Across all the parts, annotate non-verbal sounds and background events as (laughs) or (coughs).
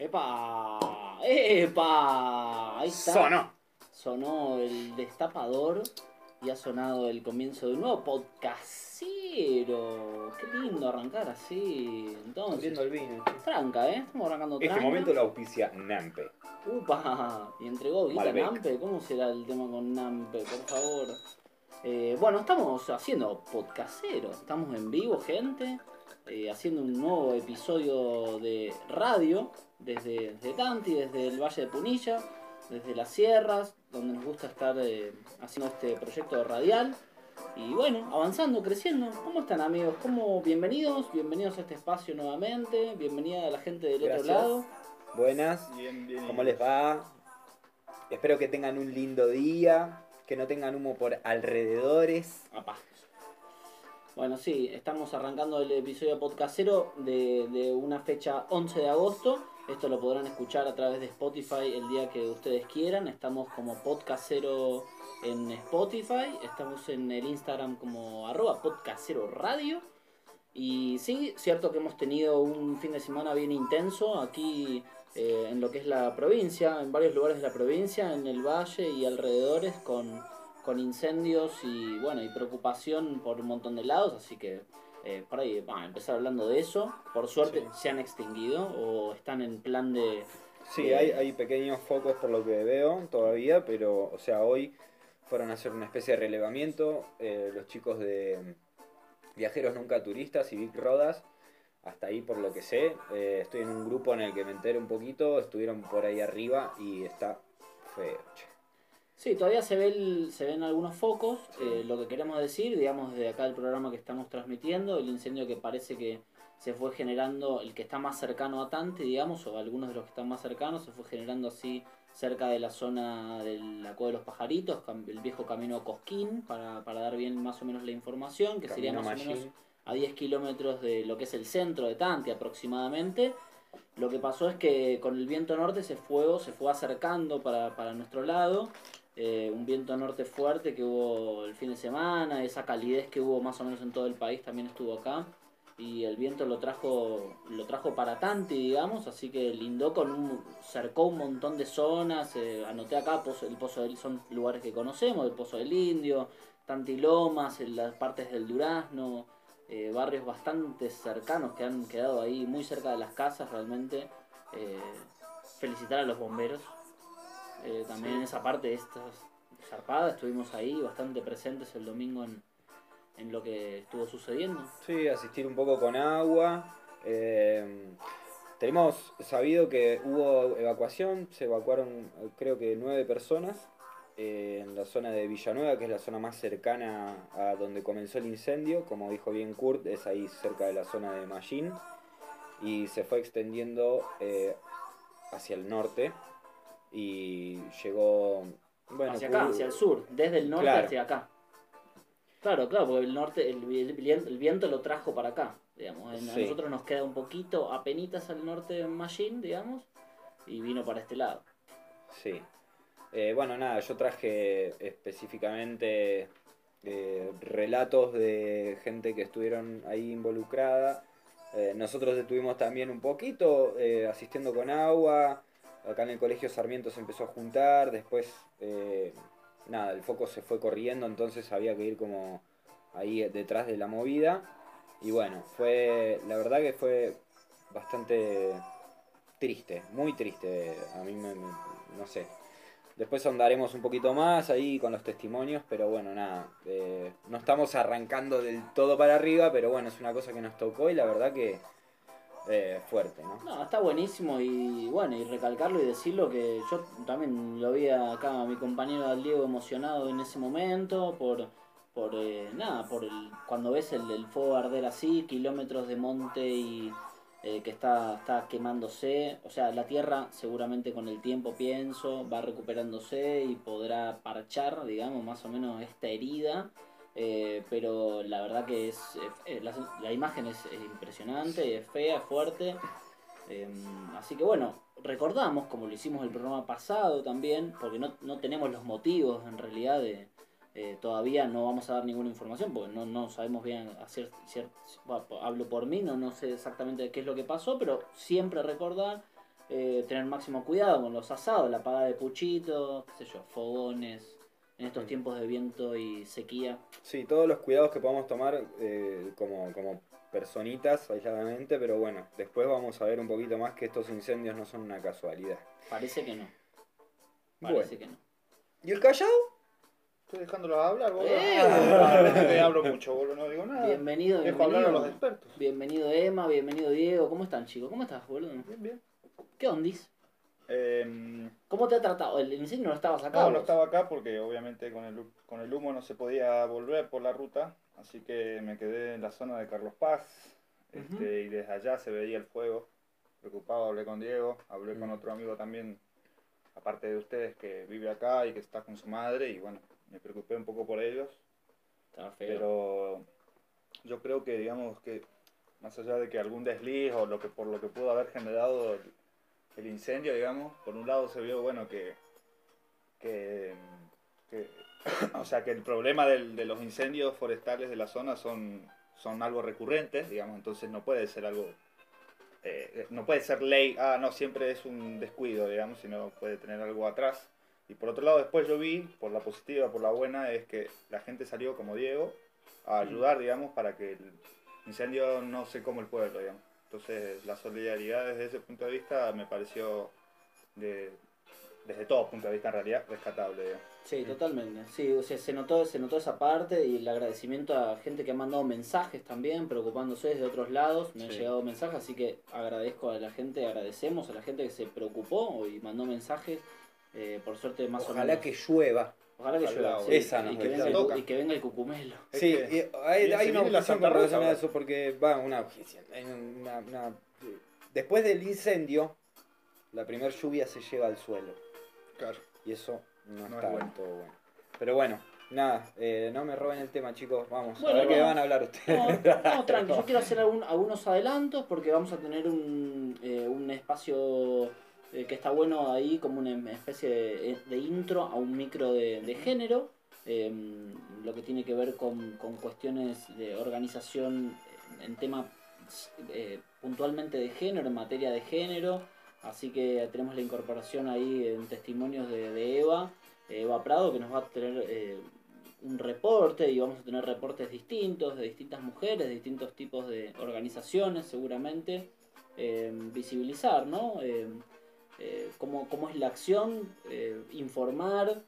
¡Epa! ¡Epa! Ahí está. Sonó. Sonó el destapador y ha sonado el comienzo de un nuevo podcastero. Qué lindo arrancar así. Entonces, Abriendo el vino. tranca, ¿eh? Estamos arrancando tranca. Este momento lo auspicia Nampe. Upa, y entregó Guita Malbec. Nampe. ¿Cómo será el tema con Nampe, por favor? Eh, bueno, estamos haciendo podcastero. Estamos en vivo, gente. eh, haciendo un nuevo episodio de radio desde, desde Tanti, desde el Valle de Punilla, desde las sierras, donde nos gusta estar eh, haciendo este proyecto radial. Y bueno, avanzando, creciendo. ¿Cómo están amigos? ¿Cómo? Bienvenidos, bienvenidos a este espacio nuevamente. Bienvenida a la gente del Gracias. otro lado. Buenas. Bien, bien. ¿Cómo les va? Espero que tengan un lindo día. Que no tengan humo por alrededores. Apá. Bueno, sí, estamos arrancando el episodio podcastero de, de una fecha 11 de agosto. Esto lo podrán escuchar a través de Spotify el día que ustedes quieran. Estamos como podcastero en Spotify. Estamos en el Instagram como arroba podcastero radio. Y sí, cierto que hemos tenido un fin de semana bien intenso aquí eh, en lo que es la provincia, en varios lugares de la provincia, en el valle y alrededores con, con incendios y bueno y preocupación por un montón de lados, así que eh, por ahí vamos a empezar hablando de eso. Por suerte Sí. se han extinguido o están en plan de... Sí, hay, hay pequeños focos por lo que veo todavía, pero, o sea, hoy fueron a hacer una especie de relevamiento eh, los chicos de Viajeros Nunca Turistas y Vic Rodas. Hasta ahí, por lo que sé, eh, estoy en un grupo en el que me enteré un poquito, estuvieron por ahí arriba y está feo. che. Sí, todavía se, ve el- se ven algunos focos. eh, lo que queremos decir, digamos, desde acá el programa que estamos transmitiendo, el incendio que parece que se fue generando, el que está más cercano a Tante, digamos, o algunos de los que están más cercanos, se fue generando así cerca de la zona de la Cueva de los Pajaritos, el viejo camino a Cosquín, para, para dar bien más o menos la información, que sería más o menos a 10 kilómetros de lo que es el centro de Tante aproximadamente. Lo que pasó es que con el viento norte ese fuego se fue acercando para, para nuestro lado. Eh, un viento norte fuerte que hubo el fin de semana, esa calidez que hubo más o menos en todo el país también estuvo acá. Y el viento lo trajo, lo trajo para Tanti, digamos, así que lindó con un, cercó un montón de zonas, eh, anoté acá Pozo- el Pozo del, son lugares que conocemos, el Pozo del Indio, Tanti Lomas, en las partes del Durazno, eh, barrios bastante cercanos que han quedado ahí muy cerca de las casas realmente. Eh, felicitar a los bomberos. Eh, también en esa parte de estas zarpadas estuvimos ahí bastante presentes el domingo en, en lo que estuvo sucediendo. Sí, asistir un poco con agua. eh, tenemos sabido que hubo evacuación, se evacuaron creo que nueve personas eh, en la zona de Villanueva, que es la zona más cercana a donde comenzó el incendio. Como dijo bien Kurt, es ahí cerca de la zona de Mallín. Y se fue extendiendo eh, hacia el norte y llegó... Bueno, hacia acá, hacia el sur, desde el norte Claro. hacia acá. Claro, claro, porque el norte, el, el viento, el viento lo trajo para acá, digamos. En- A nosotros nos queda un poquito, apenitas al norte de Machine, digamos, y vino para este lado. Sí. Eh, bueno, nada, yo traje específicamente eh, relatos de gente que estuvieron ahí involucrada. Eh, nosotros estuvimos también un poquito eh, asistiendo con agua. Acá en el colegio Sarmiento se empezó a juntar. Después, eh, nada, el foco se fue corriendo, entonces había que ir como ahí detrás de la movida. Y bueno, fue, la verdad que fue bastante triste, muy triste. A mí me, no sé. Después andaremos un poquito más ahí con los testimonios, pero bueno, nada. eh, no estamos arrancando del todo para arriba, pero bueno, es una cosa que nos tocó y la verdad que eh, fuerte, ¿no? No, está buenísimo y bueno, y recalcarlo y decirlo que yo también lo vi acá a mi compañero Diego emocionado en ese momento por, por eh, nada, por el, cuando ves el, el fuego arder así, kilómetros de monte y eh, que está, está quemándose, o sea, la tierra seguramente con el tiempo pienso va recuperándose y podrá parchar, digamos, más o menos esta herida. Eh, pero la verdad que es la, la imagen es, eh, impresionante, es fea, es fuerte. Eh, así que bueno, recordamos, como lo hicimos el programa pasado también, porque no, no tenemos los motivos en realidad de... eh, todavía no vamos a dar ninguna información porque no, no sabemos bien hacer hablo por mí, no, no sé exactamente qué es lo que pasó, pero siempre recordar eh, tener máximo cuidado con los asados, la apagada de puchitos, qué sé yo, fogones, en estos tiempos de viento y sequía. Sí, todos los cuidados que podamos tomar eh, como, como personitas aisladamente, pero bueno, después vamos a ver un poquito más que estos incendios no son una casualidad. Parece que no. Bueno. Parece que no. ¿Y el Callao? Estoy dejándolos hablar, boludo. Eh. Normalmente hablo mucho, boludo, no digo nada. Bienvenido, Dejo hablar a los bienvenido. expertos. Bienvenido Emma, bienvenido Diego. ¿Cómo están chicos? ¿Cómo estás, boludo? Bien, bien. ¿Qué ondis? Eh, ¿Cómo te ha tratado? El incendio no estabas acá. no, no estaba acá porque obviamente con el, con el humo no se podía volver por la ruta, así que me quedé en la zona de Carlos Paz este, y desde allá se veía el fuego. Preocupado, hablé con Diego, hablé con Mm. otro amigo también, aparte de ustedes, que vive acá y que está con su madre y bueno, me preocupé un poco por ellos. Estaba feo. pero yo creo que digamos que más allá de que algún desliz o lo que por lo que pudo haber generado el, incendio digamos por un lado se vio bueno que que, que- (coughs) o sea que el problema del- de los incendios forestales de la zona son son algo recurrentes digamos entonces no puede ser algo eh, no puede ser ley ah no siempre es un descuido digamos sino puede tener algo atrás y por otro lado, después yo vi, por la positiva, por la buena, es que la gente salió como Diego a ayudar, digamos, para que el incendio no se coma el pueblo, digamos. Entonces, la solidaridad desde ese punto de vista me pareció, de, desde todo punto de vista en realidad, rescatable, digamos. Sí, totalmente. Sí, o sea, se notó, se notó esa parte y el agradecimiento a gente que ha mandado mensajes también, preocupándose desde otros lados. Me han llegado mensajes, así que agradezco a la gente, agradecemos a la gente que se preocupó y mandó mensajes. Eh, por suerte, más o Ojalá menos. que llueva. Ojalá que llueva. sí, Esa nos y, que venga el, Toca. y que venga el cucumelo. Sí, y hay, una objeción con relación a eso, porque va una objeción. una- una- Después del incendio, la primera lluvia se lleva al suelo. Claro. Y eso no, No está es bueno. todo bueno. Pero bueno, nada, eh, no me roben el tema, chicos. Vamos, Bueno, a ver qué van a hablar ustedes. No, (laughs) no, tranqui, yo quiero hacer algún- algunos adelantos porque vamos a tener un, eh, un espacio eh, que está bueno ahí como una especie de, intro a un micro de, género, eh, lo que tiene que ver con, con cuestiones de organización en tema eh, puntualmente de género, en materia de género, así que tenemos la incorporación ahí en testimonios de, Eva, Eva Prado, que nos va a tener... eh, un reporte y vamos a tener reportes distintos de distintas mujeres, de distintos tipos de organizaciones seguramente, eh, visibilizar, ¿no? Eh, eh, cómo, cómo es la acción, eh, informar,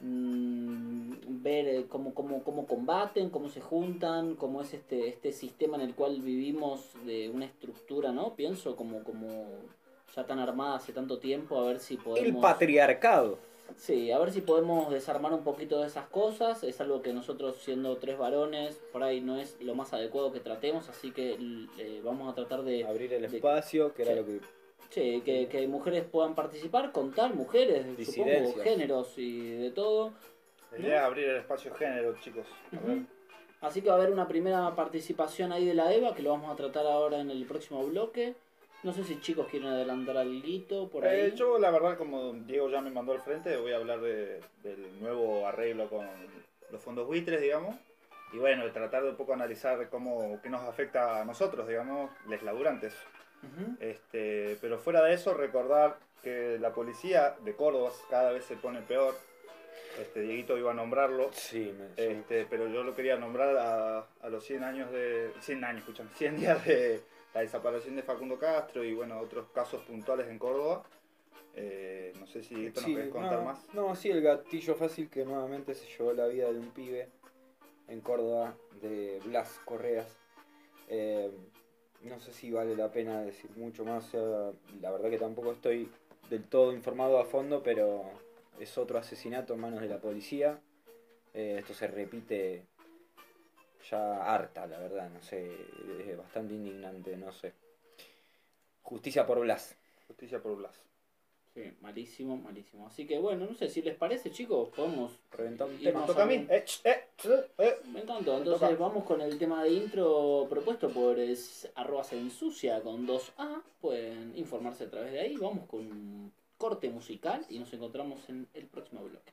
mm, ver eh, cómo, cómo, cómo combaten, cómo se juntan, cómo es este, este sistema en el cual vivimos de una estructura, ¿no? Pienso como, como ya tan armada hace tanto tiempo, a ver si podemos... El patriarcado. Sí, a ver si podemos desarmar un poquito de esas cosas. Es algo que nosotros, siendo tres varones, por ahí no es lo más adecuado que tratemos, así que eh, vamos a tratar de, Abrir el de- espacio, que era Sí. lo que. Sí, que, que mujeres puedan participar, contar mujeres, supongo, géneros y de todo. La idea es abrir el espacio género, chicos. A ver. Así que va a haber una primera participación ahí de la EVA, que lo vamos a tratar ahora en el próximo bloque. No sé si chicos quieren adelantar algo por ahí. Eh, yo, la verdad, como Diego ya me mandó al frente, voy a hablar de- del nuevo arreglo con los fondos buitres, digamos. Y bueno, tratar de un poco analizar cómo, qué nos afecta a nosotros, digamos, les laburantes. Este, pero fuera de eso, recordar que la policía de Córdoba cada vez se pone peor. Este, Dieguito iba a nombrarlo. Sí, me. Este, pero yo lo quería nombrar a, a los 100 años de 100 años, escuchan, 100 días de la desaparición de Facundo Castro y bueno, otros casos puntuales en Córdoba. Eh, no sé si esto nos querés contar no, más. No, sí, el gatillo fácil que nuevamente se llevó la vida de un pibe en Córdoba, de Blas Correas. Eh, no sé si vale la pena decir mucho más, la verdad que tampoco estoy del todo informado a fondo, pero es otro asesinato en manos de la policía. Eh, esto se repite ya harta, la verdad, no sé, es bastante indignante, no sé. Justicia por Blas. Justicia por Blas. Sí, malísimo, malísimo. Así que bueno, no sé si les parece, chicos, podemos Reventar un tema. Me toca a mí. Eh, eh, eh. Me encantó. Entonces vamos con el tema de intro propuesto por es, arroba se ensucia con 2A. Pueden informarse a través de ahí. Vamos con un corte musical y nos encontramos en el próximo bloque.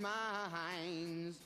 Minds.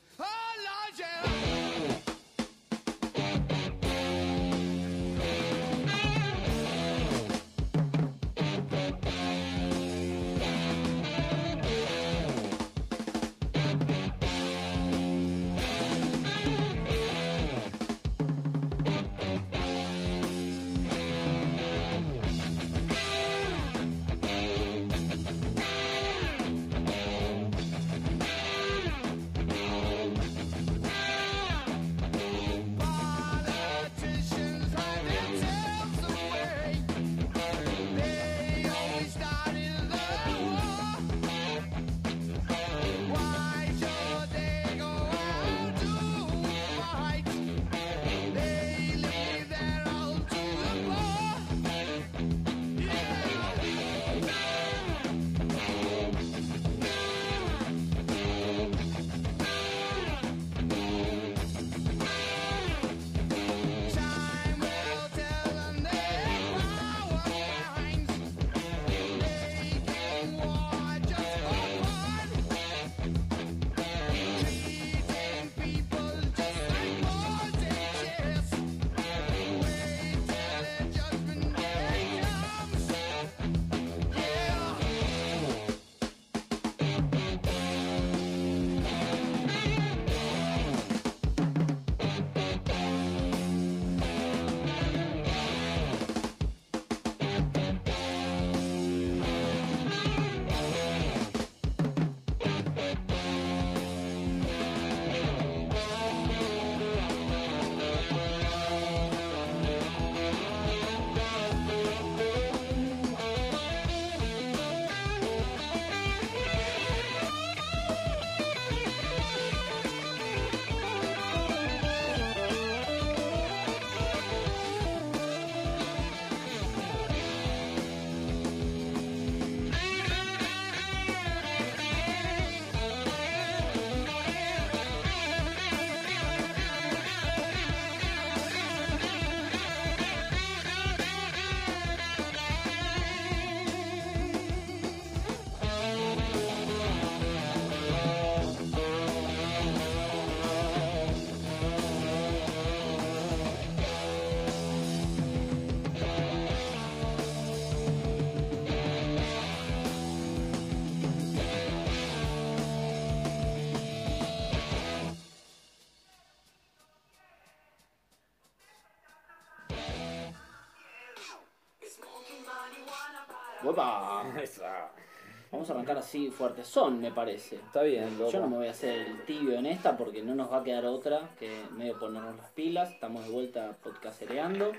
Vamos a arrancar así fuerte. Son, me parece. Está bien, loco. Yo no me voy a hacer el tibio en esta porque no nos va a quedar otra que medio ponernos las pilas. Estamos de vuelta podcastereando.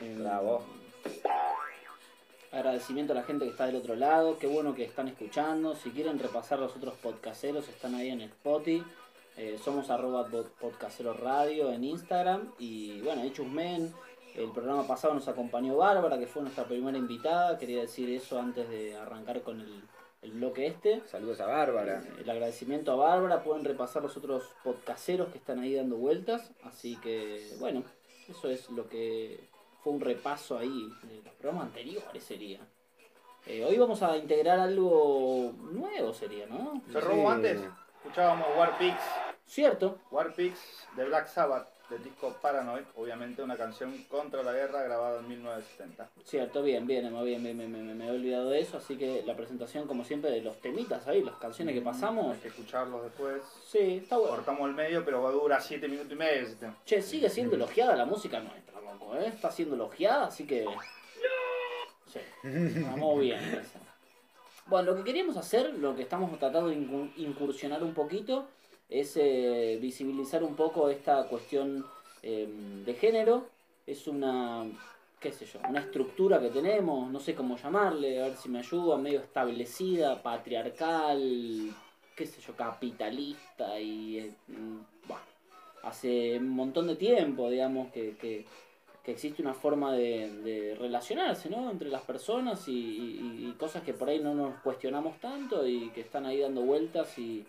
Eh, Bravo. Agradecimiento a la gente que está del otro lado. Qué bueno que están escuchando. Si quieren repasar los otros podcasteros, están ahí en el Spotify. Eh, somos arroba pod- podcastero radio en Instagram. Y bueno, hechos men. El programa pasado nos acompañó Bárbara, que fue nuestra primera invitada. Quería decir eso antes de arrancar con el, el bloque este. Saludos a Bárbara. El agradecimiento a Bárbara, pueden repasar los otros podcasteros que están ahí dando vueltas. Así que, bueno, eso es lo que fue un repaso ahí de los programas anteriores, sería. Eh, hoy vamos a integrar algo nuevo, sería, ¿no? Se robó Sí. antes. Escuchábamos War Pigs. Cierto, War Pigs de Black Sabbath, del disco Paranoid. Obviamente una canción contra la guerra grabada en 1970. cierto, bien, bien, bien, bien, bien, bien, me he olvidado de eso. Así que la presentación, como siempre, de los temitas ahí, las canciones que pasamos. Hay que escucharlos después. Sí, está bueno. Cortamos el medio, pero va a durar 7 minutos y medio. Che, sigue siendo elogiada la música nuestra, loco, ¿eh? Está siendo elogiada, así que... Sí, vamos bien. esa. Bueno, lo que queríamos hacer, lo que estamos tratando de incur- incursionar un poquito, es eh, visibilizar un poco esta cuestión eh, de género. Es una qué sé yo, una estructura que tenemos, no sé cómo llamarle, a ver si me ayuda, medio establecida, patriarcal, qué sé yo, capitalista y... eh, bueno, hace un montón de tiempo, digamos, que, que, que existe una forma de, de relacionarse, ¿no? Entre las personas y, y- y cosas que por ahí no nos cuestionamos tanto y que están ahí dando vueltas y...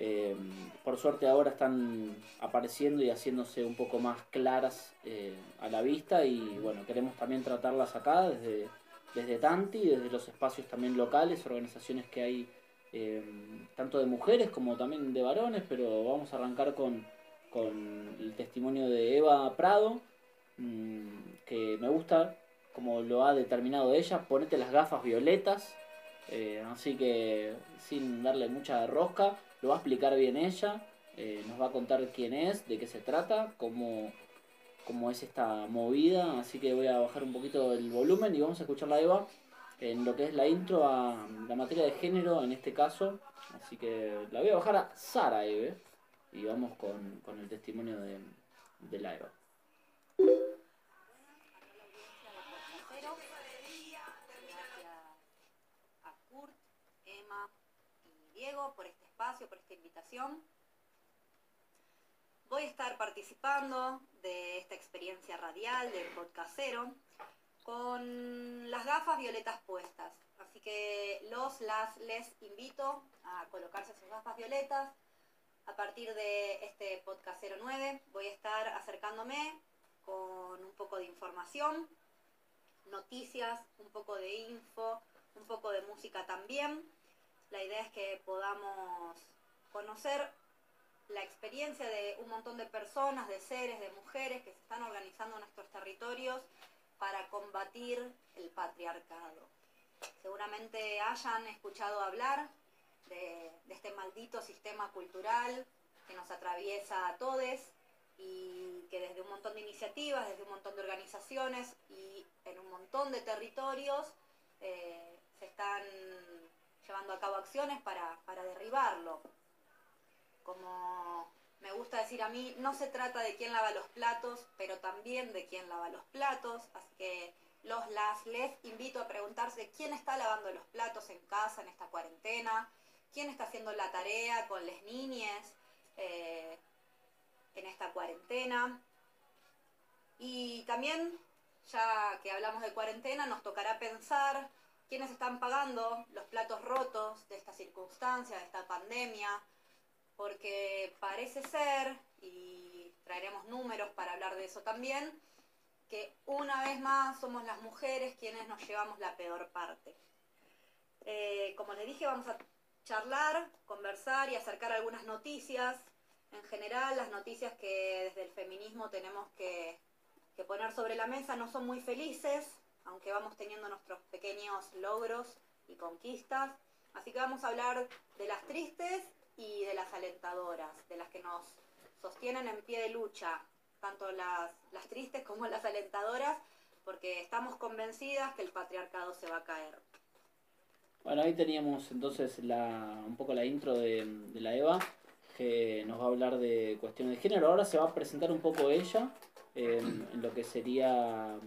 eh, por suerte ahora están apareciendo y haciéndose un poco más claras eh, a la vista y bueno, queremos también tratarlas acá desde, desde Tanti, desde los espacios también locales, organizaciones que hay eh, tanto de mujeres como también de varones, pero vamos a arrancar con, con el testimonio de Eva Prado, mm, que me gusta como lo ha determinado ella, ponete las gafas violetas, así que sin darle mucha rosca, lo va a explicar bien ella, eh, nos va a contar quién es, de qué se trata, cómo, cómo es esta movida, así que voy a bajar un poquito el volumen y vamos a escuchar la Eva en lo que es la intro a la materia de género en este caso, así que la voy a bajar a Sara Eve y vamos con, con el testimonio de, de la Eva. Por este espacio, por esta invitación. Voy a estar participando de esta experiencia radial del podcastero con las gafas violetas puestas. Así que los, las, les invito a colocarse sus gafas violetas. A partir de este podcastero 9 voy a estar acercándome con un poco de información noticias, un poco de info, un poco de música también. La idea es que podamos conocer la experiencia de un montón de personas, de seres, de mujeres que se están organizando en nuestros territorios para combatir el patriarcado. Seguramente hayan escuchado hablar de, este maldito sistema cultural que nos atraviesa a todos y que desde un montón de iniciativas, desde un montón de organizaciones y en un montón de territorios eh, se están llevando a cabo acciones para, para derribarlo. Como me gusta decir a mí, no se trata de quién lava los platos, pero también de quién lava los platos, así que los las les invito a preguntarse quién está lavando los platos en casa en esta cuarentena, quién está haciendo la tarea con las niñas eh, en esta cuarentena. Y también, ya que hablamos de cuarentena, nos tocará pensar quiénes están pagando los platos rotos de esta circunstancia, de esta pandemia, porque parece ser, y traeremos números para hablar de eso también, que una vez más somos las mujeres quienes nos llevamos la peor parte. Eh, como les dije, vamos a charlar, conversar y acercar algunas noticias. En general, las noticias que desde el feminismo tenemos que poner sobre la mesa no son muy felices, aunque vamos teniendo nuestros pequeños logros y conquistas. Así que vamos a hablar de las tristes y de las alentadoras, de las que nos sostienen en pie de lucha, tanto las, tristes como las alentadoras, porque estamos convencidas que el patriarcado se va a caer. Bueno, ahí teníamos entonces un poco la intro de, la Eva, que nos va a hablar de cuestiones de género. Ahora se va a presentar un poco ella, eh, en lo que sería,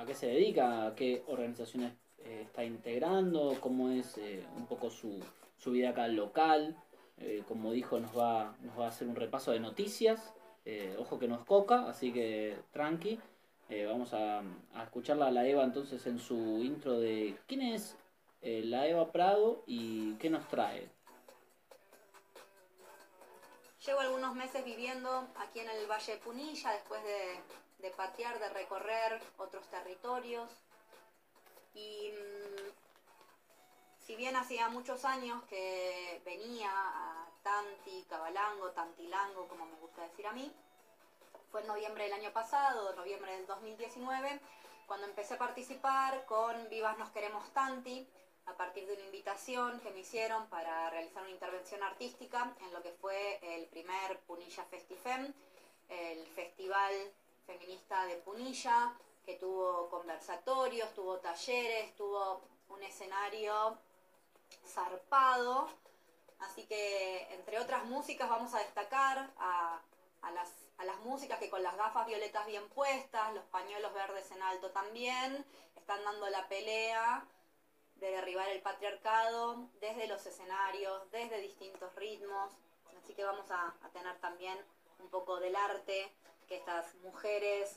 a qué se dedica, a qué organizaciones eh, está integrando, cómo es eh, un poco su, su vida acá local. Eh, como dijo, nos va, nos va a hacer un repaso de noticias. Ojo que no es coca, así que tranqui. Vamos a, a escucharla a la Eva entonces en su intro de quién es la Eva Prado y qué nos trae. Llevo algunos meses viviendo aquí en el Valle de Punilla después de, de patear, de recorrer otros territorios. Y mm, si bien hacía muchos años que venía a Tanti, Cabalango, Tantilango, como me gusta decir a mí, fue en noviembre del año pasado, noviembre del 2019, cuando empecé a participar con Vivas Nos Queremos Tanti, a partir de una invitación que me hicieron para realizar una intervención artística en lo que fue el primer Punilla Festifem, el festival feminista de Punilla, que tuvo conversatorios, tuvo talleres, tuvo un escenario zarpado. Así que, entre otras músicas, vamos a destacar a, a las a las músicas que con las gafas violetas bien puestas, los pañuelos verdes en alto también, están dando la pelea de derribar el patriarcado desde los escenarios, desde distintos ritmos. Así que vamos a, a tener también un poco del arte que estas mujeres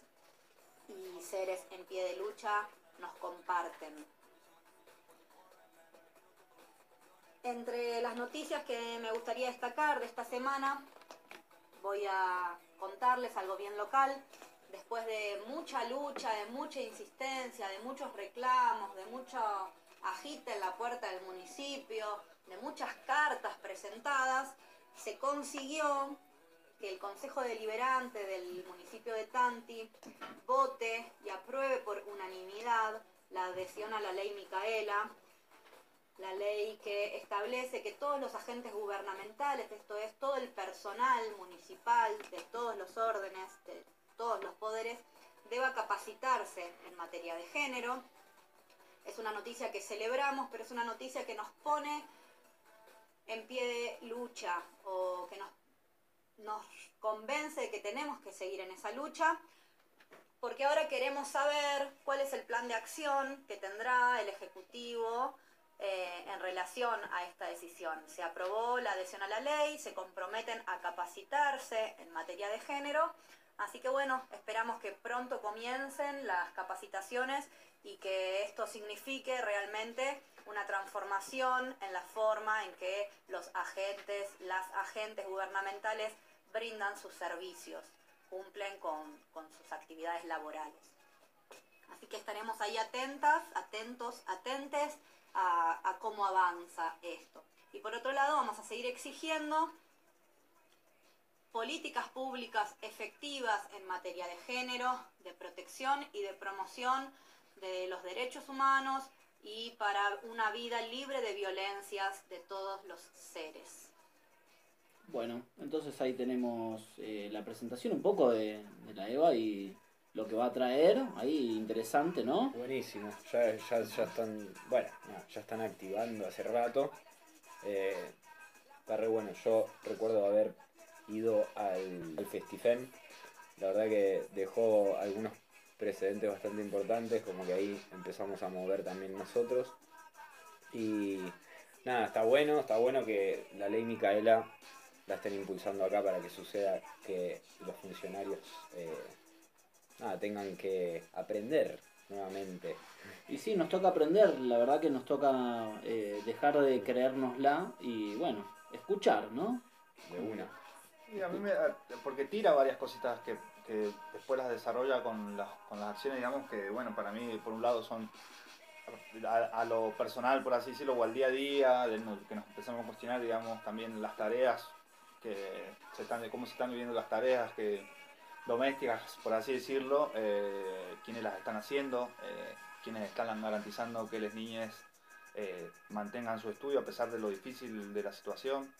y seres en pie de lucha nos comparten. Entre las noticias que me gustaría destacar de esta semana, voy a contarles algo bien local. Después de mucha lucha, de mucha insistencia, de muchos reclamos, de mucho agite en la puerta del municipio, de muchas cartas presentadas, se consiguió que el Consejo Deliberante del municipio de Tanti vote y apruebe por unanimidad la adhesión a la ley Micaela, la ley que establece que todos los agentes gubernamentales, esto es, todo el personal municipal de todos los órdenes, de todos los poderes, deba capacitarse en materia de género. Es una noticia que celebramos, pero es una noticia que nos pone en pie de lucha o que nos, nos convence de que tenemos que seguir en esa lucha, porque ahora queremos saber cuál es el plan de acción que tendrá el Ejecutivo eh, en relación a esta decisión. Se aprobó la adhesión a la ley, se comprometen a capacitarse en materia de género, así que bueno, esperamos que pronto comiencen las capacitaciones y que esto signifique realmente una transformación en la forma en que los agentes, las agentes gubernamentales brindan sus servicios, cumplen con, sus actividades laborales. Así que estaremos ahí atentas, atentos, atentes a cómo avanza esto. Y por otro lado, vamos a seguir exigiendo políticas públicas efectivas en materia de género, de protección y de promoción de los derechos humanos y para una vida libre de violencias de todos los seres. Bueno, entonces ahí tenemos eh, la presentación un poco de, de la EVA y lo que va a traer, ahí interesante, ¿no? Buenísimo, ya, ya, ya están, bueno, no, ya están activando hace rato. Eh, está re bueno, yo recuerdo haber ido al, al Festifen, la verdad que dejó algunos precedentes bastante importantes, como que ahí empezamos a mover también nosotros. Y nada, está bueno, está bueno que la ley Micaela la estén impulsando acá para que suceda que los funcionarios eh, nada, tengan que aprender nuevamente. Y sí, nos toca aprender, la verdad que nos toca eh, dejar de creérnosla y bueno, escuchar, ¿no? De una. Y a mí me, porque tira varias cositas que, que después las desarrolla con las, con las acciones, digamos, que bueno, para mí por un lado son a, a lo personal, por así decirlo, o al día a día, de que nos empezamos a cuestionar, digamos, también las tareas, que se están, cómo se están viviendo las tareas que domésticas, por así decirlo, eh, quiénes las están haciendo, eh, quiénes están garantizando que las niñas eh, mantengan su estudio a pesar de lo difícil de la situación.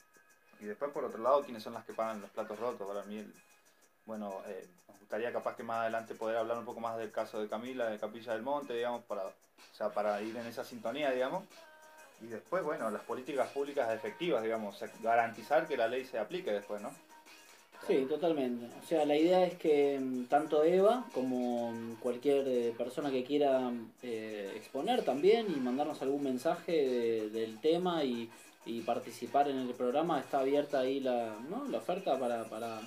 Y después, por otro lado, quiénes son las que pagan los platos rotos. Para mí, bueno, eh, nos gustaría capaz que más adelante poder hablar un poco más del caso de Camila, de Capilla del Monte, digamos, para, o sea, para ir en esa sintonía, digamos. Y después, bueno, las políticas públicas efectivas, digamos, garantizar que la ley se aplique después, ¿no? Sí, totalmente. O sea, la idea es que mm, tanto Eva como mm, cualquier eh, persona que quiera eh, exponer también y mandarnos algún mensaje de- del tema y, y participar en el programa, está abierta ahí la, ¿no? la oferta para, para,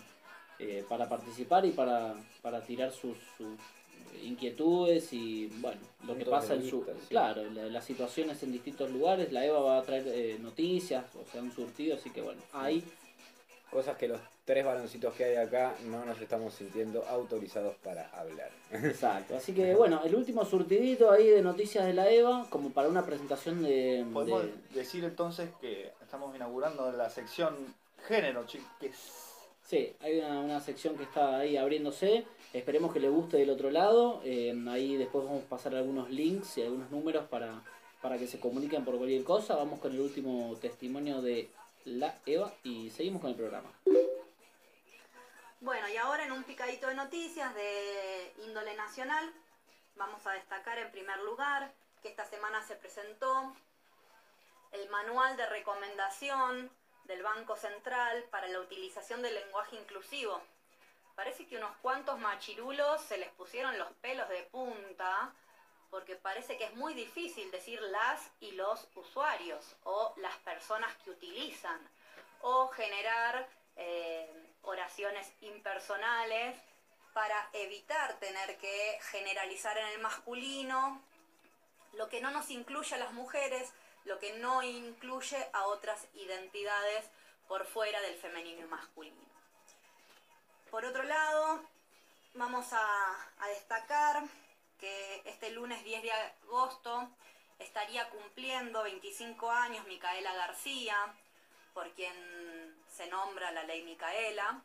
eh, para participar y para, para tirar sus, sus inquietudes y bueno, lo que pasa en su... vista, sí. Claro, la- las situaciones en distintos lugares, la Eva va a traer eh, noticias, o sea, un surtido, así que bueno, ahí... Cosas que los tres baloncitos que hay acá no nos estamos sintiendo autorizados para hablar. Exacto, así que (laughs) bueno, el último surtidito ahí de noticias de la EVA, como para una presentación de... Podemos de- decir entonces que estamos inaugurando la sección género, chiques. Sí, hay una, una sección que está ahí abriéndose, esperemos que le guste del otro lado, eh, ahí después vamos a pasar algunos links y algunos números para, para que se comuniquen por cualquier cosa, vamos con el último testimonio de la EVA y seguimos con el programa. Bueno, y ahora en un picadito de noticias de índole nacional, vamos a destacar en primer lugar que esta semana se presentó el manual de recomendación del Banco Central para la utilización del lenguaje inclusivo. parece que unos cuantos machirulos se les pusieron los pelos de punta porque parece que es muy difícil decir las y los usuarios o las personas que utilizan o generar eh, oraciones impersonales para evitar tener que generalizar en el masculino lo que no nos incluye a las mujeres, lo que no incluye a otras identidades por fuera del femenino y masculino. Por otro lado, vamos a, destacar que este lunes 10 de agosto estaría cumpliendo 25 años Micaela García, por quien se nombra la ley Micaela.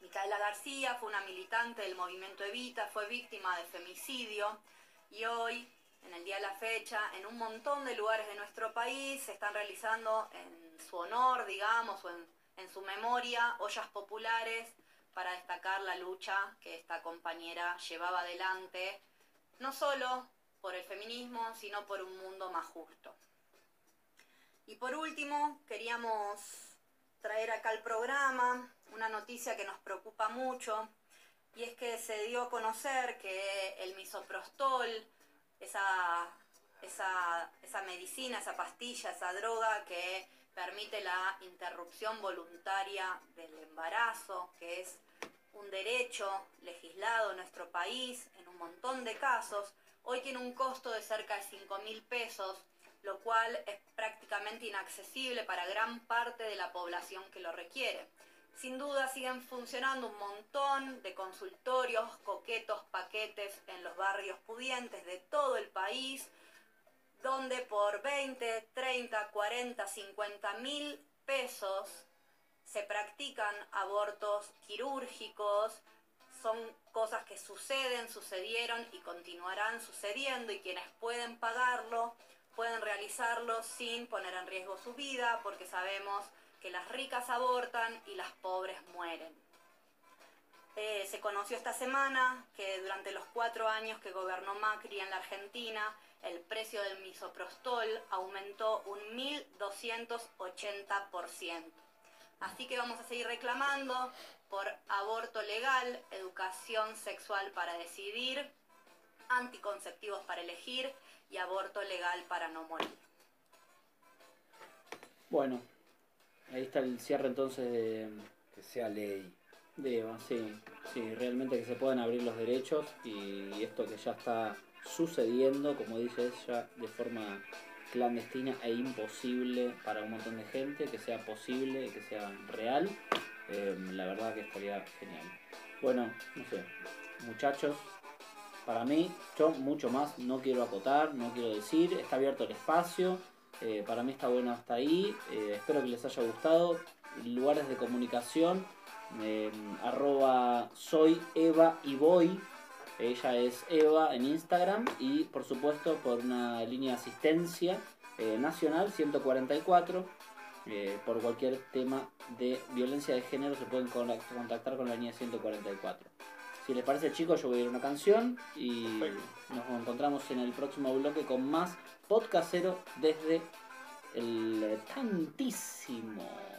Micaela García fue una militante del movimiento Evita, fue víctima de femicidio y hoy, en el día de la fecha, en un montón de lugares de nuestro país se están realizando en su honor, digamos, o en, en su memoria, ollas populares para destacar la lucha que esta compañera llevaba adelante no solo por el feminismo, sino por un mundo más justo. Y por último, queríamos traer acá al programa una noticia que nos preocupa mucho, y es que se dio a conocer que el misoprostol, esa, esa, esa medicina, esa pastilla, esa droga que permite la interrupción voluntaria del embarazo, que es un derecho legislado en nuestro país en un montón de casos, hoy tiene un costo de cerca de 5 mil pesos, lo cual es prácticamente inaccesible para gran parte de la población que lo requiere. Sin duda siguen funcionando un montón de consultorios, coquetos, paquetes en los barrios pudientes de todo el país, donde por 20, 30, 40, 50 mil pesos se practican abortos quirúrgicos, son cosas que suceden, sucedieron y continuarán sucediendo y quienes pueden pagarlo pueden realizarlo sin poner en riesgo su vida porque sabemos que las ricas abortan y las pobres mueren. Eh, se conoció esta semana que durante los cuatro años que gobernó Macri en la Argentina, el precio del misoprostol aumentó un 1.280%. Así que vamos a seguir reclamando por aborto legal, educación sexual para decidir, anticonceptivos para elegir y aborto legal para no morir. Bueno, ahí está el cierre entonces de, Que sea ley. de Eva, sí, sí, realmente que se puedan abrir los derechos y esto que ya está sucediendo, como dice ella, de forma clandestina e imposible para un montón de gente, que sea posible, que sea real, eh, la verdad que estaría genial. Bueno, no sé, muchachos, para mí, yo mucho más no quiero acotar, no quiero decir, está abierto el espacio, eh, para mí está bueno hasta ahí, eh, espero que les haya gustado, lugares de comunicación, eh, arroba soy Eva y voy, ella es Eva en Instagram y por supuesto por una línea de asistencia eh, nacional 144. eh, por cualquier tema de violencia de género se pueden con- contactar con la línea 144. Si les parece chicos, yo voy a ir a una canción y Perfecto. nos encontramos en el próximo bloque con más podcastero desde el tantísimo.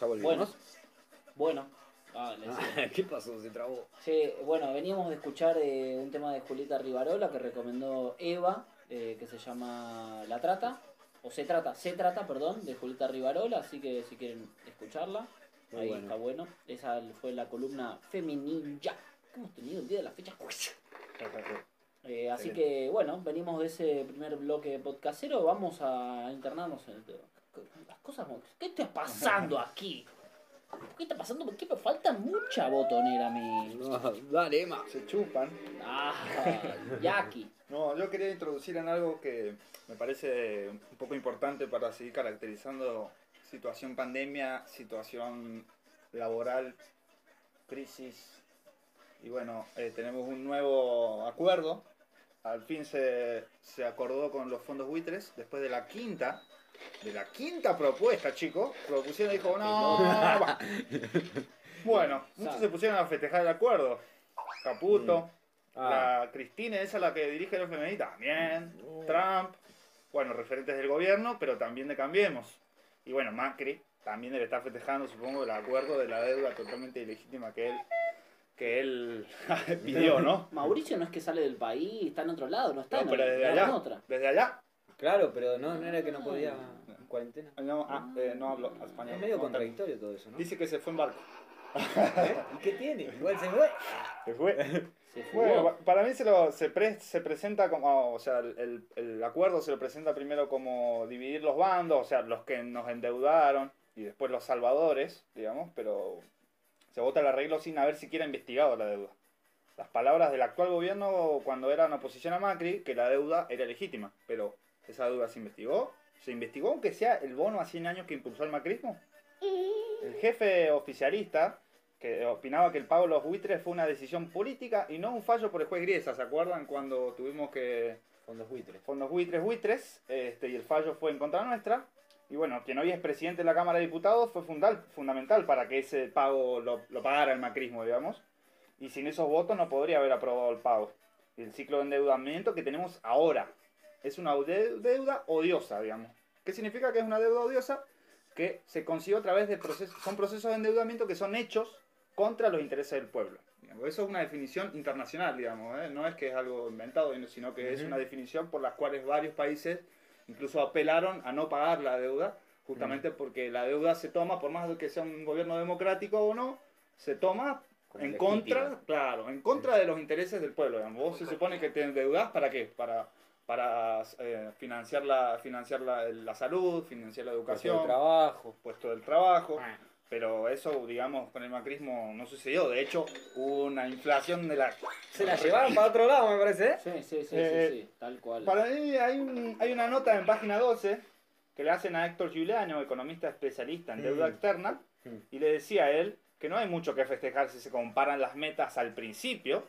¿Ya volvimos? bueno. Ah, le decía. (laughs) ¿Qué pasó? Se trabó. Sí, bueno, veníamos de escuchar eh, un tema de Julieta Rivarola que recomendó Eva, eh, que se llama La Trata, o Se Trata, Se Trata, perdón, de Julieta Rivarola, así que si quieren escucharla, Muy ahí bueno. está bueno. Esa fue la columna Feminilla que hemos tenido el día de la fecha. Eh, así que bueno, venimos de ese primer bloque podcastero, vamos a internarnos en el tema. Las cosas, ¿qué está pasando aquí? ¿Qué está pasando? ¿Por qué me falta mucha botonera a mí? No, (laughs) dale, Emma. Se chupan. Ah, Jackie. No, yo quería introducir en algo que me parece un poco importante para seguir caracterizando situación pandemia, situación laboral, crisis. Y bueno, eh, tenemos un nuevo acuerdo. Al fin se, se acordó con los fondos buitres después de la quinta, de la quinta propuesta, chicos. Propusieron y dijo, no, va". Bueno, (laughs) muchos se pusieron a festejar el acuerdo. Caputo, Ah, la Cristina, esa la que dirige el FMI, también. No. Trump, bueno, referentes del gobierno, pero también de Cambiemos. Y bueno, Macri también debe estar festejando, supongo, el acuerdo de la deuda totalmente ilegítima que él, que él (laughs) pidió, ¿no? Mauricio no es que sale del país, está en otro lado, no está No, en, pero desde está en allá, otra. desde allá, claro, pero no, no era que no podía en cuarentena. no, ah, eh, no hablo español. Es medio No, contradictorio todo eso, ¿no? Dice que se fue en barco. ¿Eh? ¿Y qué tiene? Igual se fue. Se fue. (laughs) Se. Bueno, pa- para mí se, lo, se, pre- se presenta como, o sea, el, el- el acuerdo se lo presenta primero como dividir los bandos, o sea, los que nos endeudaron y después los salvadores, digamos, pero se vota el arreglo sin haber siquiera investigado la deuda. Las palabras del actual gobierno cuando eran oposición a Macri, que la deuda era legítima, pero esa deuda se investigó, se investigó aunque sea el bono a 100 años que impulsó el macrismo. El jefe oficialista que opinaba que el pago de los buitres fue una decisión política y no un fallo por el juez Griesa. ¿Se acuerdan cuando tuvimos que Fondos buitres. fondos buitres buitres este, y el fallo fue en contra nuestra? Y bueno, quien hoy es presidente de la Cámara de Diputados fue fundal- fundamental para que ese pago lo, lo pagara el macrismo, digamos. Y sin esos votos no podría haber aprobado el pago. Y el ciclo de endeudamiento que tenemos ahora es una de- deuda odiosa, digamos. ¿Qué significa que es una deuda odiosa? Que se consiguió a través de procesos, son procesos de endeudamiento que son hechos contra los intereses del pueblo. Digamos, Eso es una definición internacional, digamos, ¿eh? no es que es algo inventado, sino que es una definición por las cuales varios países incluso apelaron a no pagar la deuda, justamente porque la deuda se toma, por más que sea un gobierno democrático o no, se toma en contra, claro, en contra de los intereses del pueblo. digamos. Vos se supone que te endeudás para qué? Para, para eh, financiar, la, financiar la, la salud, financiar la Puesto educación, de trabajo. puesto del trabajo. Pero eso, digamos, con el macrismo no sucedió. De hecho, hubo una inflación de la... Se la llevaron para otro lado, me parece, ¿eh? Sí, sí, sí, Eh, sí, sí, tal cual. Para mí hay, un- hay una nota en página 12 que le hacen a Héctor Giuliano, economista especialista en deuda Mm. externa, Mm. y le decía a él que no hay mucho que festejar si se comparan las metas al principio,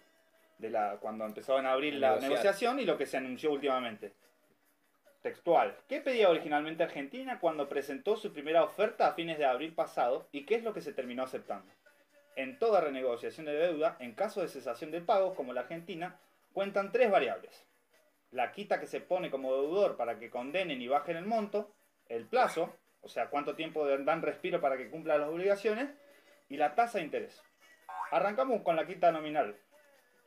de la, cuando empezaban a abrir la Negociar. negociación, y lo que se anunció últimamente. Textual. ¿Qué pedía originalmente Argentina cuando presentó su primera oferta a fines de abril pasado y qué es lo que se terminó aceptando? En toda renegociación de deuda, en caso de cesación de pagos, como la Argentina, cuentan tres variables. La quita que se pone como deudor para que condenen y bajen el monto, el plazo, o sea, cuánto tiempo dan respiro para que cumpla las obligaciones, y la tasa de interés. Arrancamos con la quita nominal,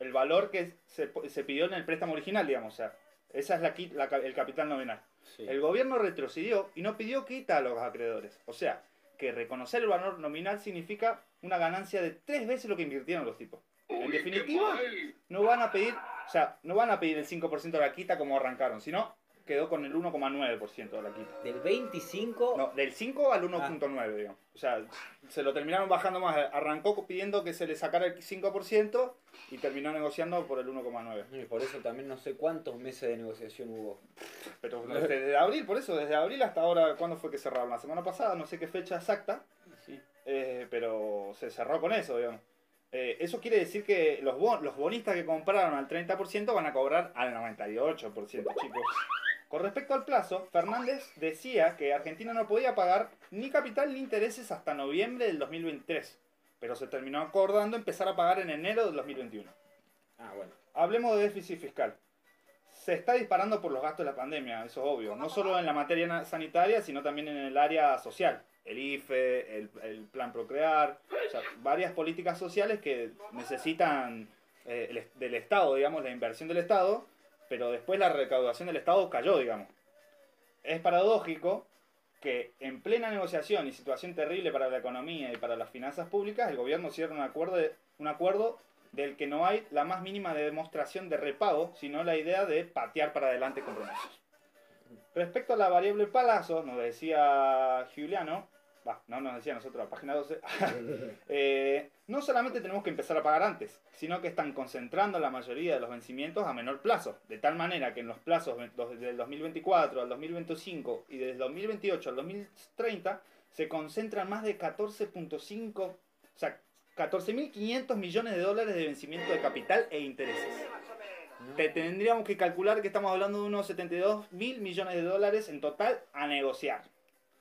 el valor que se, se pidió en el préstamo original, digamos, o sea, esa es la, la el capital nominal. Sí. El gobierno retrocedió y no pidió quita a los acreedores. O sea, que reconocer el valor nominal significa una ganancia de tres veces lo que invirtieron los tipos. En definitiva, no van a pedir, o sea, no van a pedir el 5% de la quita como arrancaron, sino quedó con el 1,9% de la quita. Del 25 No, del 5 al 1.9, digamos. O sea, se lo terminaron bajando más. Arrancó pidiendo que se le sacara el 5% y terminó negociando por el 1,9. Y por eso también no sé cuántos meses de negociación hubo. Pero desde abril, por eso, desde abril hasta ahora, ¿cuándo fue que cerraron? La semana pasada, no sé qué fecha exacta, Sí. eh, pero se cerró con eso, digamos. Eh, eso quiere decir que los, bon- los bonistas que compraron al 30% van a cobrar al 98%, chicos. Con respecto al plazo, Fernández decía que Argentina no podía pagar ni capital ni intereses hasta noviembre del 2023, pero se terminó acordando empezar a pagar en enero del 2021. Ah, bueno. Hablemos de déficit fiscal. Se está disparando por los gastos de la pandemia, eso es obvio. No solo en la materia sanitaria, sino también en el área social. El IFE, el, el plan Procrear, o sea, varias políticas sociales que necesitan eh, el del Estado, digamos, la inversión del Estado, pero después la recaudación del Estado cayó, digamos. Es paradójico que en plena negociación y situación terrible para la economía y para las finanzas públicas, el gobierno cierra un acuerdo, de- un acuerdo del que no hay la más mínima demostración de repago, sino la idea de patear para adelante compromisos. Respecto a la variable palazos, nos decía Giuliano, no nos decía nosotros, la página 12, (laughs) eh, no solamente tenemos que empezar a pagar antes, sino que están concentrando la mayoría de los vencimientos a menor plazo, de tal manera que en los plazos del 2024 al 2025 y del 2028 al 2030 se concentran más de 14.5, o sea, 14.500 millones de dólares de vencimiento de capital e intereses. Te tendríamos que calcular que estamos hablando de unos 72 mil millones de dólares en total a negociar.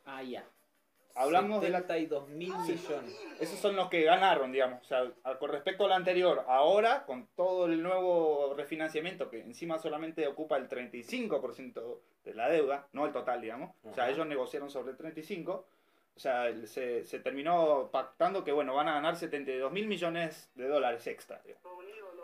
Ah, ya. Hablamos de la 72 mil millones. Esos son los que ganaron, digamos. O sea, a- con respecto al anterior, ahora, con todo el nuevo refinanciamiento, que encima solamente ocupa el 35% de la deuda, no el total, digamos. O sea, ellos negociaron sobre el 35%. O sea, se, se terminó pactando que, bueno, van a ganar 72 mil millones de dólares extra. digamos.